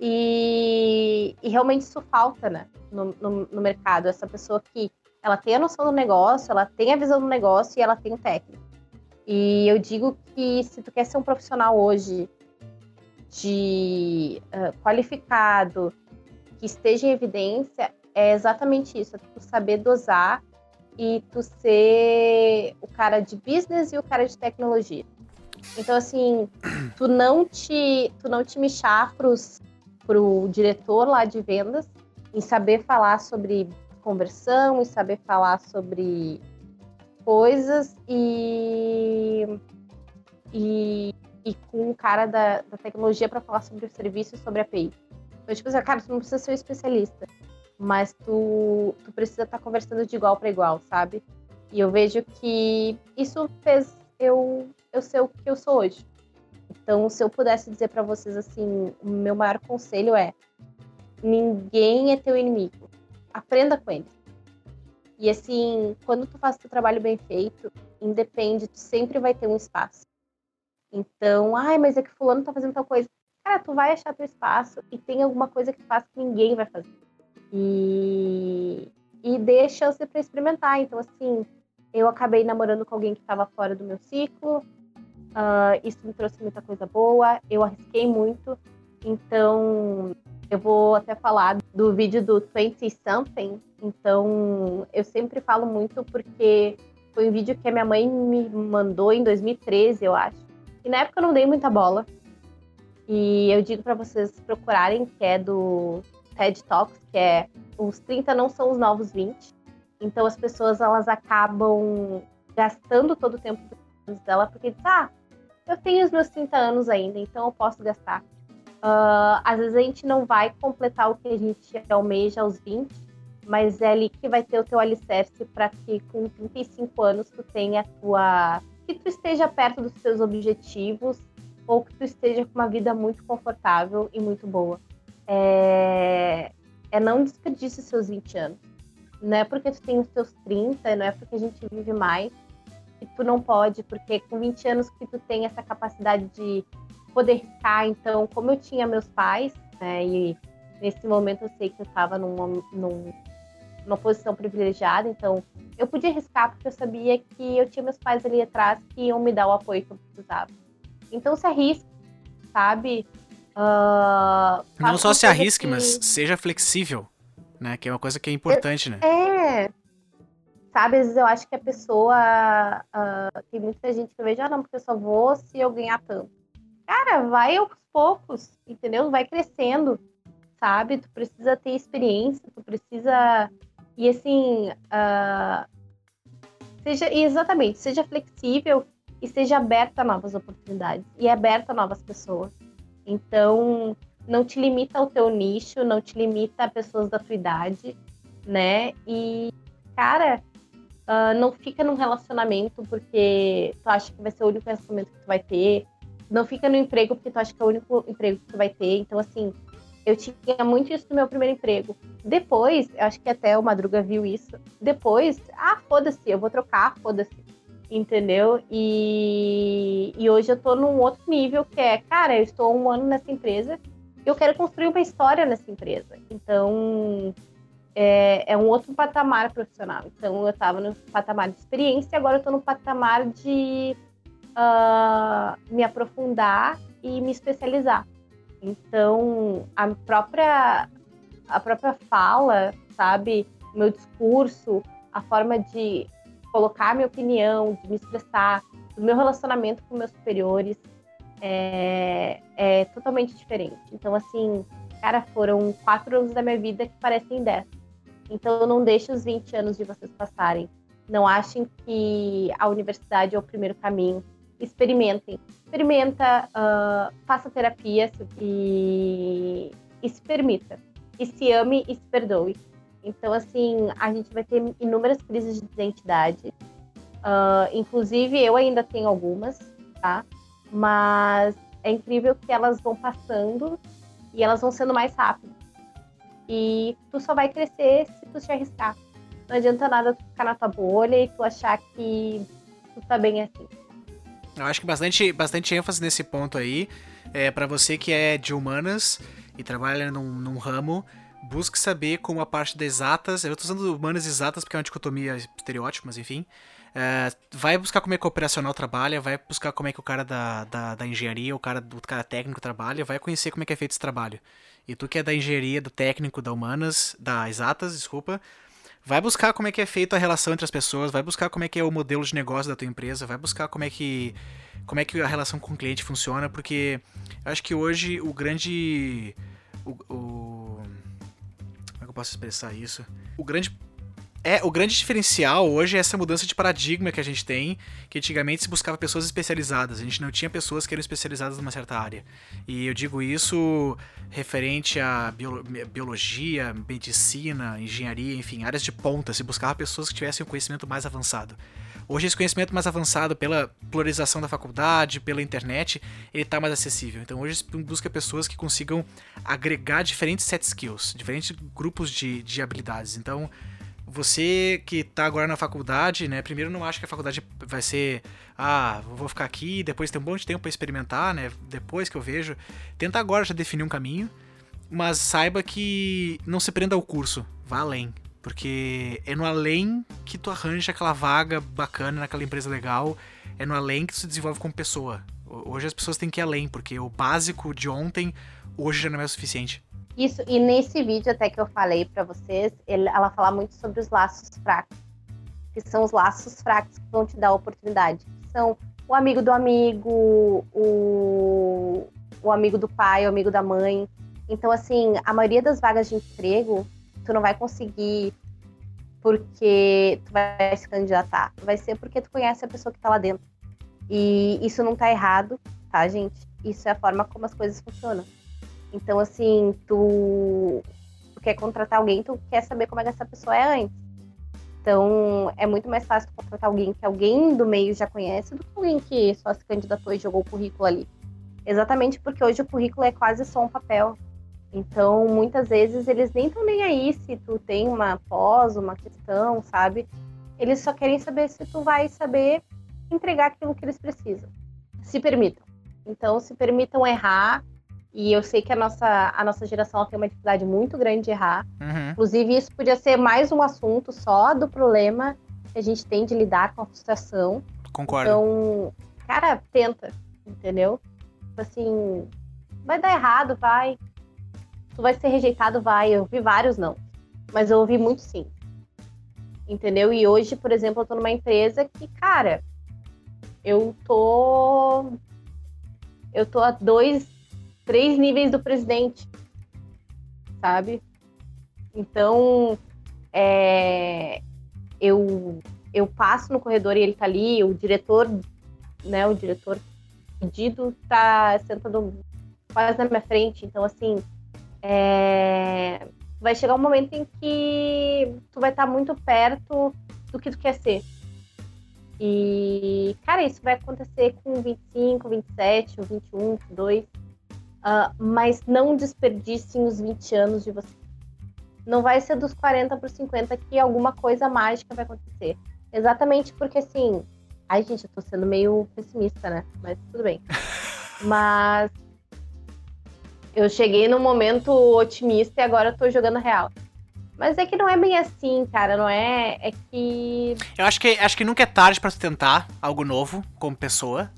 E, e, realmente isso falta, né, no, no, no mercado, essa pessoa que ela tem a noção do negócio, ela tem a visão do negócio e ela tem o técnico. E eu digo que se tu quer ser um profissional hoje de uh, qualificado, que esteja em evidência, é exatamente isso, é tu saber dosar e tu ser o cara de business e o cara de tecnologia. Então assim, tu não te tu não te mexer pros pro diretor lá de vendas em saber falar sobre conversão e saber falar sobre coisas e, e, e com o cara da, da tecnologia para falar sobre o serviço e sobre a API. Então, tipo assim, cara, tu não precisa ser um especialista, mas tu, tu precisa estar tá conversando de igual para igual, sabe? E eu vejo que isso fez eu, eu ser o que eu sou hoje. Então, se eu pudesse dizer para vocês assim, o meu maior conselho é: ninguém é teu inimigo. Aprenda com eles. E assim, quando tu faz teu trabalho bem feito, independe, tu sempre vai ter um espaço. Então, ai, mas é que fulano tá fazendo tal coisa. Cara, tu vai achar teu espaço e tem alguma coisa que faz que ninguém vai fazer. E, e dê chance para experimentar. Então, assim, eu acabei namorando com alguém que estava fora do meu ciclo. Uh, isso me trouxe muita coisa boa. Eu arrisquei muito. Então, eu vou até falar do vídeo do 20 Something. Então, eu sempre falo muito porque foi um vídeo que a minha mãe me mandou em 2013, eu acho. E na época eu não dei muita bola. E eu digo para vocês procurarem, que é do TED Talks, que é os 30 não são os novos 20. Então as pessoas elas acabam gastando todo o tempo dela porque diz, ah, eu tenho os meus 30 anos ainda, então eu posso gastar. Uh, às vezes a gente não vai completar o que a gente almeja aos 20, mas é ali que vai ter o teu alicerce para que com 35 anos tu tenha a tua. que tu esteja perto dos teus objetivos ou que tu esteja com uma vida muito confortável e muito boa. É, é não desperdice seus 20 anos. Não é porque tu tem os teus 30, não é porque a gente vive mais que tu não pode, porque com 20 anos que tu tem essa capacidade de poder riscar. Então, como eu tinha meus pais, né, e nesse momento eu sei que eu estava num, num, numa posição privilegiada, então eu podia arriscar porque eu sabia que eu tinha meus pais ali atrás que iam me dar o apoio que eu precisava. Então, se arrisque, sabe? Uh, Não só se arrisque, que... mas seja flexível, né? Que é uma coisa que é importante, é, né? É. Sabe, às vezes eu acho que a pessoa. Uh, tem muita gente que eu vejo, ah, não, porque eu só vou se eu ganhar tanto. Cara, vai aos poucos, entendeu? Vai crescendo, sabe? Tu precisa ter experiência, tu precisa. E assim, uh... seja exatamente, seja flexível e seja aberta a novas oportunidades e aberta a novas pessoas. Então, não te limita ao teu nicho, não te limita a pessoas da tua idade, né? E, cara, uh, não fica num relacionamento porque tu acha que vai ser o único relacionamento que tu vai ter, não fica no emprego porque tu acha que é o único emprego que tu vai ter. Então, assim, eu tinha muito isso no meu primeiro emprego. Depois, acho que até o Madruga viu isso. Depois, ah, foda-se, eu vou trocar, foda-se. Entendeu? E, e hoje eu tô num outro nível que é, cara, eu estou um ano nessa empresa eu quero construir uma história nessa empresa. Então, é, é um outro patamar profissional. Então, eu tava no patamar de experiência agora eu tô no patamar de uh, me aprofundar e me especializar. Então, a própria, a própria fala, sabe, meu discurso, a forma de colocar minha opinião, de me expressar, do meu relacionamento com meus superiores é, é totalmente diferente. Então, assim, cara, foram quatro anos da minha vida que parecem dez. Então, não deixe os 20 anos de vocês passarem. Não achem que a universidade é o primeiro caminho. Experimentem. Experimenta, uh, faça terapia e, e se permita. E se ame e se perdoe. Então, assim, a gente vai ter inúmeras crises de identidade. Uh, inclusive, eu ainda tenho algumas, tá? Mas é incrível que elas vão passando e elas vão sendo mais rápidas. E tu só vai crescer se tu te arriscar. Não adianta nada tu ficar na tua bolha e tu achar que tu tá bem assim. Eu acho que bastante, bastante ênfase nesse ponto aí. É, para você que é de humanas e trabalha num, num ramo, busque saber como a parte das exatas. Eu tô usando humanas exatas porque é uma dicotomia estereótipo, mas enfim. É, vai buscar como é que o operacional trabalha, vai buscar como é que o cara da, da, da engenharia, o cara, do cara técnico trabalha, vai conhecer como é que é feito esse trabalho. E tu que é da engenharia, do técnico, da humanas, da exatas, desculpa, vai buscar como é que é feita a relação entre as pessoas, vai buscar como é que é o modelo de negócio da tua empresa, vai buscar como é que como é que a relação com o cliente funciona, porque acho que hoje o grande o, o como é que eu posso expressar isso? O grande é, o grande diferencial hoje é essa mudança de paradigma que a gente tem, que antigamente se buscava pessoas especializadas, a gente não tinha pessoas que eram especializadas numa certa área. E eu digo isso referente a biologia, medicina, engenharia, enfim, áreas de ponta, se buscava pessoas que tivessem um conhecimento mais avançado. Hoje esse conhecimento mais avançado pela pluralização da faculdade, pela internet, ele está mais acessível. Então hoje se busca pessoas que consigam agregar diferentes set skills, diferentes grupos de, de habilidades. Então você que está agora na faculdade, né? Primeiro não acha que a faculdade vai ser, ah, vou ficar aqui, depois tem um bom de tempo para experimentar, né? Depois que eu vejo, tenta agora já definir um caminho, mas saiba que não se prenda ao curso, vá além, porque é no além que tu arranja aquela vaga bacana naquela empresa legal, é no além que tu se desenvolve como pessoa. Hoje as pessoas têm que ir além, porque o básico de ontem hoje já não é o suficiente. Isso, e nesse vídeo até que eu falei para vocês, ele, ela fala muito sobre os laços fracos, que são os laços fracos que vão te dar a oportunidade. São o amigo do amigo, o, o amigo do pai, o amigo da mãe. Então, assim, a maioria das vagas de emprego, tu não vai conseguir porque tu vai se candidatar. Vai ser porque tu conhece a pessoa que tá lá dentro. E isso não tá errado, tá, gente? Isso é a forma como as coisas funcionam. Então, assim, tu, tu quer contratar alguém, tu quer saber como é que essa pessoa é antes. Então, é muito mais fácil contratar alguém que alguém do meio já conhece do que alguém que só se candidatou e jogou o currículo ali. Exatamente porque hoje o currículo é quase só um papel. Então, muitas vezes eles nem estão nem aí se tu tem uma pós, uma questão, sabe? Eles só querem saber se tu vai saber entregar aquilo que eles precisam. Se permitam. Então, se permitam errar, e eu sei que a nossa, a nossa geração tem uma dificuldade muito grande de errar. Uhum. Inclusive, isso podia ser mais um assunto só do problema que a gente tem de lidar com a frustração. Concordo. Então, cara, tenta, entendeu? Tipo assim, vai dar errado, vai. Tu vai ser rejeitado, vai. Eu vi vários não. Mas eu ouvi muito sim. Entendeu? E hoje, por exemplo, eu tô numa empresa que, cara, eu tô. Eu tô há dois, três níveis do presidente, sabe? Então, é, eu, eu passo no corredor e ele tá ali, o diretor, né, o diretor pedido tá sentado quase na minha frente, então, assim, é, vai chegar um momento em que tu vai estar tá muito perto do que tu quer ser. E, cara, isso vai acontecer com 25, 27, 21, 22. Uh, mas não desperdicem os 20 anos de você. Não vai ser dos 40 para os 50 que alguma coisa mágica vai acontecer. Exatamente porque, assim. Ai, gente, eu tô sendo meio pessimista, né? Mas tudo bem. <laughs> Mas. Eu cheguei num momento otimista e agora eu tô jogando real. Mas é que não é bem assim, cara, não é? É que. Eu acho que, acho que nunca é tarde para tentar algo novo como pessoa.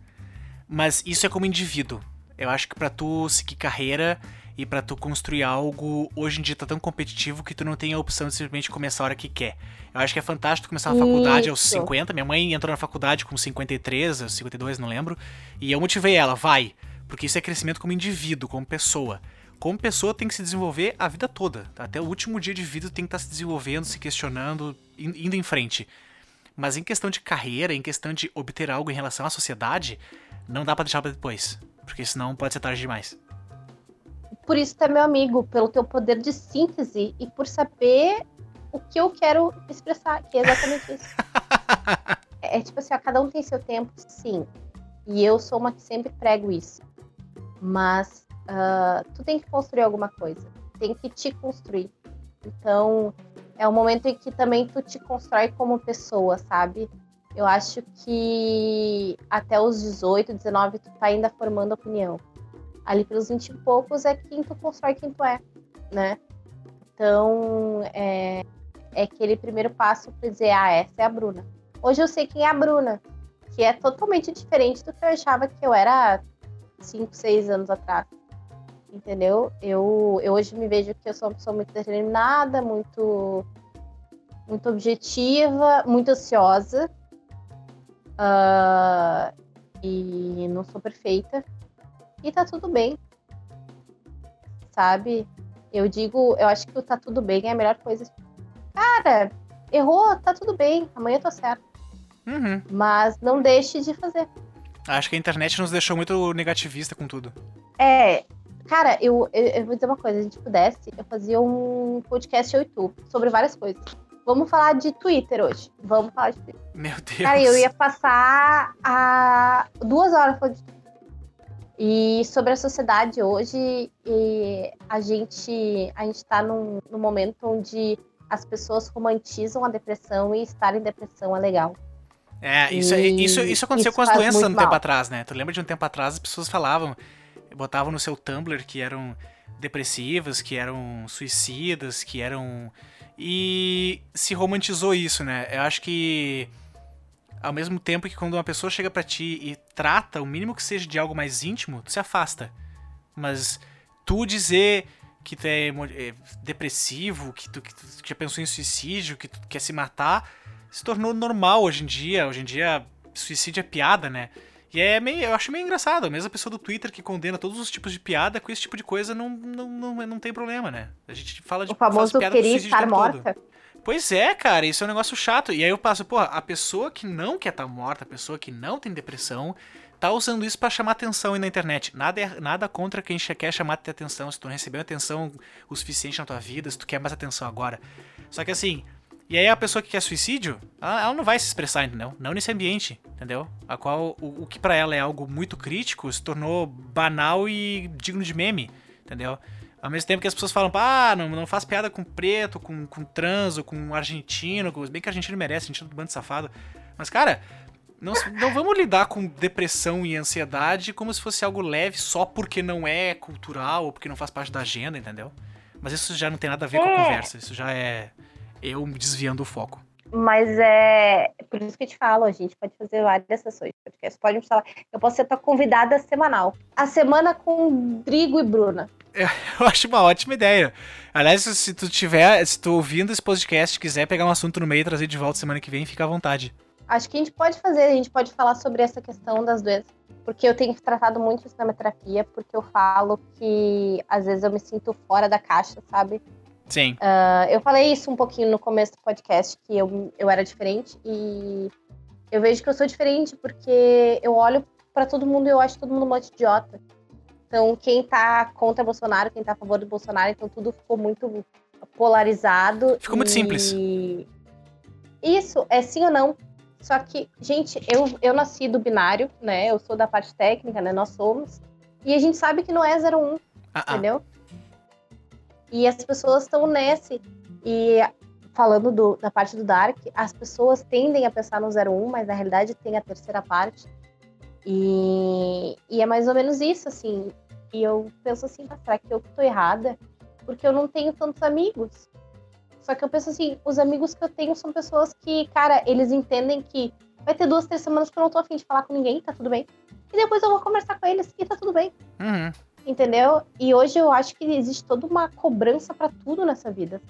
Mas isso é como indivíduo. Eu acho que para tu seguir carreira, e para tu construir algo hoje em dia tá tão competitivo que tu não tem a opção de simplesmente começar a hora que quer. Eu acho que é fantástico começar a faculdade aos 50. Minha mãe entrou na faculdade com 53, 52, não lembro, e eu motivei ela, vai, porque isso é crescimento como indivíduo, como pessoa. Como pessoa tem que se desenvolver a vida toda. Até o último dia de vida tem que estar tá se desenvolvendo, se questionando, indo em frente. Mas em questão de carreira, em questão de obter algo em relação à sociedade, não dá para deixar para depois, porque senão pode ser tarde demais. Por isso tu é meu amigo, pelo teu poder de síntese e por saber o que eu quero expressar, que é exatamente isso. <laughs> é, é tipo assim, ó, cada um tem seu tempo, sim. E eu sou uma que sempre prego isso. Mas uh, tu tem que construir alguma coisa. Tem que te construir. Então, é o momento em que também tu te constrói como pessoa, sabe? Eu acho que até os 18, 19, tu tá ainda formando opinião. Ali pelos 20 e poucos é quem tu constrói quem tu é, né? Então, é, é aquele primeiro passo para dizer, ah, essa é a Bruna. Hoje eu sei quem é a Bruna, que é totalmente diferente do que eu achava que eu era 5, 6 anos atrás. Entendeu? Eu, eu hoje me vejo que eu sou uma pessoa muito determinada, muito, muito objetiva, muito ansiosa. Uh, e não sou perfeita. E tá tudo bem. Sabe? Eu digo, eu acho que o tá tudo bem é a melhor coisa. Cara, errou, tá tudo bem. Amanhã eu tô certo. Uhum. Mas não deixe de fazer. Acho que a internet nos deixou muito negativista com tudo. É. Cara, eu, eu, eu vou dizer uma coisa. Se a gente pudesse, eu fazia um podcast eu e tu sobre várias coisas. Vamos falar de Twitter hoje. Vamos falar de Twitter. Meu Deus. Cara, eu ia passar a duas horas falando de Twitter. E sobre a sociedade hoje, a gente a gente está num, num momento onde as pessoas romantizam a depressão e estar em depressão é legal. É, isso, e isso, isso aconteceu isso com as doenças um tempo atrás, né? Tu lembra de um tempo atrás as pessoas falavam, botavam no seu Tumblr que eram depressivas, que eram suicidas, que eram. E se romantizou isso, né? Eu acho que ao mesmo tempo que quando uma pessoa chega para ti e trata o mínimo que seja de algo mais íntimo, tu se afasta. Mas tu dizer que tu é, é depressivo, que tu, que tu, já pensou em suicídio, que tu quer se matar, se tornou normal hoje em dia. Hoje em dia, suicídio é piada, né? E é meio, eu acho meio engraçado. A mesma pessoa do Twitter que condena todos os tipos de piada, com esse tipo de coisa não, não, não, não tem problema, né? A gente fala de o famoso piada queria estar morta. Todo. Pois é, cara, isso é um negócio chato. E aí eu passo, pô, a pessoa que não quer estar tá morta, a pessoa que não tem depressão, tá usando isso para chamar atenção aí na internet. Nada, é, nada contra quem quer chamar atenção. Se tu não recebeu atenção o suficiente na tua vida, se tu quer mais atenção agora. Só que assim, e aí a pessoa que quer suicídio, ela, ela não vai se expressar, entendeu? Não nesse ambiente, entendeu? A qual o, o que para ela é algo muito crítico se tornou banal e digno de meme, entendeu? Ao mesmo tempo que as pessoas falam, ah, não, não faz piada com preto, com, com trans, ou com argentino, com, bem que argentino merece, argentino do bando safado. Mas, cara, não, não vamos lidar com depressão e ansiedade como se fosse algo leve só porque não é cultural ou porque não faz parte da agenda, entendeu? Mas isso já não tem nada a ver é. com a é. conversa, isso já é eu desviando o foco. Mas é por isso que eu te falo, a gente pode fazer várias sessões de podcast. Pode me falar. Eu posso ser tua convidada semanal. A semana com Drigo e Bruna. <laughs> Eu acho uma ótima ideia. Aliás, se tu tiver, se tu ouvindo esse podcast quiser pegar um assunto no meio e trazer de volta semana que vem, fica à vontade. Acho que a gente pode fazer, a gente pode falar sobre essa questão das doenças, porque eu tenho tratado muito isso na minha terapia, porque eu falo que às vezes eu me sinto fora da caixa, sabe? Sim. Uh, eu falei isso um pouquinho no começo do podcast, que eu, eu era diferente, e eu vejo que eu sou diferente porque eu olho para todo mundo e eu acho todo mundo um monte de idiota. Então, quem tá contra Bolsonaro, quem tá a favor do Bolsonaro, então tudo ficou muito polarizado. Ficou e... muito simples. Isso, é sim ou não. Só que, gente, eu, eu nasci do binário, né? Eu sou da parte técnica, né? Nós somos. E a gente sabe que não é 01, ah, entendeu? Ah. E as pessoas estão nesse. E falando do, da parte do Dark, as pessoas tendem a pensar no 01, mas na realidade tem a terceira parte. E, e é mais ou menos isso, assim. E eu penso assim, tá, será que eu tô errada? Porque eu não tenho tantos amigos. Só que eu penso assim, os amigos que eu tenho são pessoas que, cara, eles entendem que vai ter duas, três semanas que eu não tô afim de falar com ninguém, tá tudo bem. E depois eu vou conversar com eles e tá tudo bem. Uhum. Entendeu? E hoje eu acho que existe toda uma cobrança para tudo nessa vida.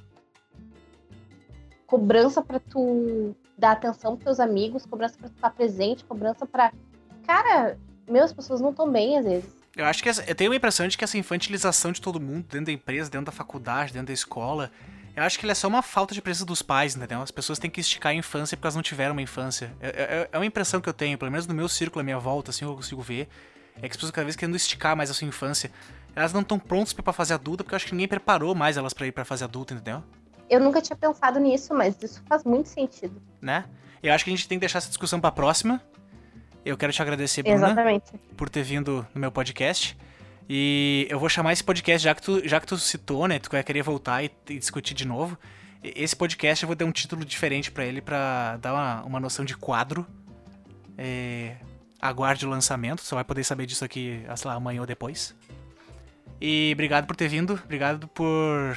Cobrança para tu dar atenção pros teus amigos, cobrança para tu estar presente, cobrança para Cara, meus pessoas não estão bem às vezes. Eu acho que essa, eu tenho a impressão de que essa infantilização de todo mundo dentro da empresa, dentro da faculdade, dentro da escola, eu acho que ela é só uma falta de presença dos pais, entendeu? As pessoas têm que esticar a infância porque elas não tiveram uma infância. É, é, é uma impressão que eu tenho, pelo menos no meu círculo, à minha volta, assim, eu consigo ver. É que as pessoas cada vez querendo esticar mais a sua infância. Elas não estão prontas para fazer adulta porque eu acho que ninguém preparou mais elas para ir para fazer adulta, entendeu? Eu nunca tinha pensado nisso, mas isso faz muito sentido. Né? Eu acho que a gente tem que deixar essa discussão para próxima. Eu quero te agradecer, Bruna, Exatamente. por ter vindo no meu podcast. E eu vou chamar esse podcast, já que tu, já que tu citou, né? Tu vai querer voltar e, e discutir de novo. Esse podcast eu vou dar um título diferente para ele para dar uma, uma noção de quadro. É, aguarde o lançamento, você vai poder saber disso aqui, sei lá, amanhã ou depois. E obrigado por ter vindo, obrigado por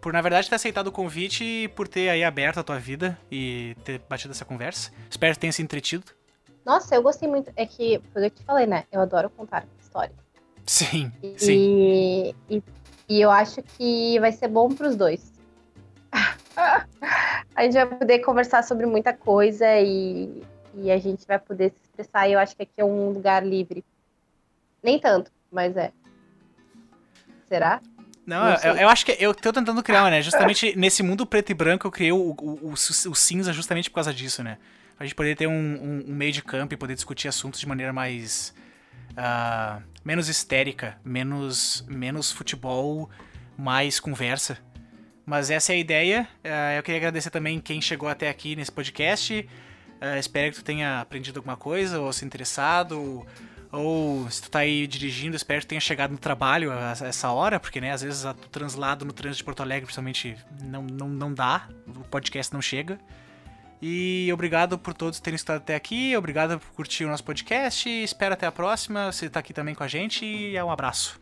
por na verdade ter aceitado o convite e por ter aí aberto a tua vida e ter batido essa conversa. Espero que tenha se entretido. Nossa, eu gostei muito. É que, foi o que eu te falei, né? Eu adoro contar histórias. Sim, e, sim. E, e eu acho que vai ser bom pros dois. <laughs> a gente vai poder conversar sobre muita coisa e, e a gente vai poder se expressar. E eu acho que aqui é um lugar livre. Nem tanto, mas é. Será? Não, Não eu, eu, acho que eu tô tentando criar, né? Justamente <laughs> nesse mundo preto e branco eu criei o, o, o, o cinza justamente por causa disso, né? A gente poder ter um, um, um, meio de campo e poder discutir assuntos de maneira mais. Uh, menos histérica, menos, menos futebol, mais conversa. Mas essa é a ideia. Uh, eu queria agradecer também quem chegou até aqui nesse podcast. Uh, espero que tu tenha aprendido alguma coisa, ou se interessado, ou se tu tá aí dirigindo, espero que tenha chegado no trabalho a, essa hora, porque, né, às vezes o translado no trânsito de Porto Alegre, principalmente, não, não, não dá, o podcast não chega. E obrigado por todos terem estado até aqui, obrigado por curtir o nosso podcast, espero até a próxima, você tá aqui também com a gente e é um abraço.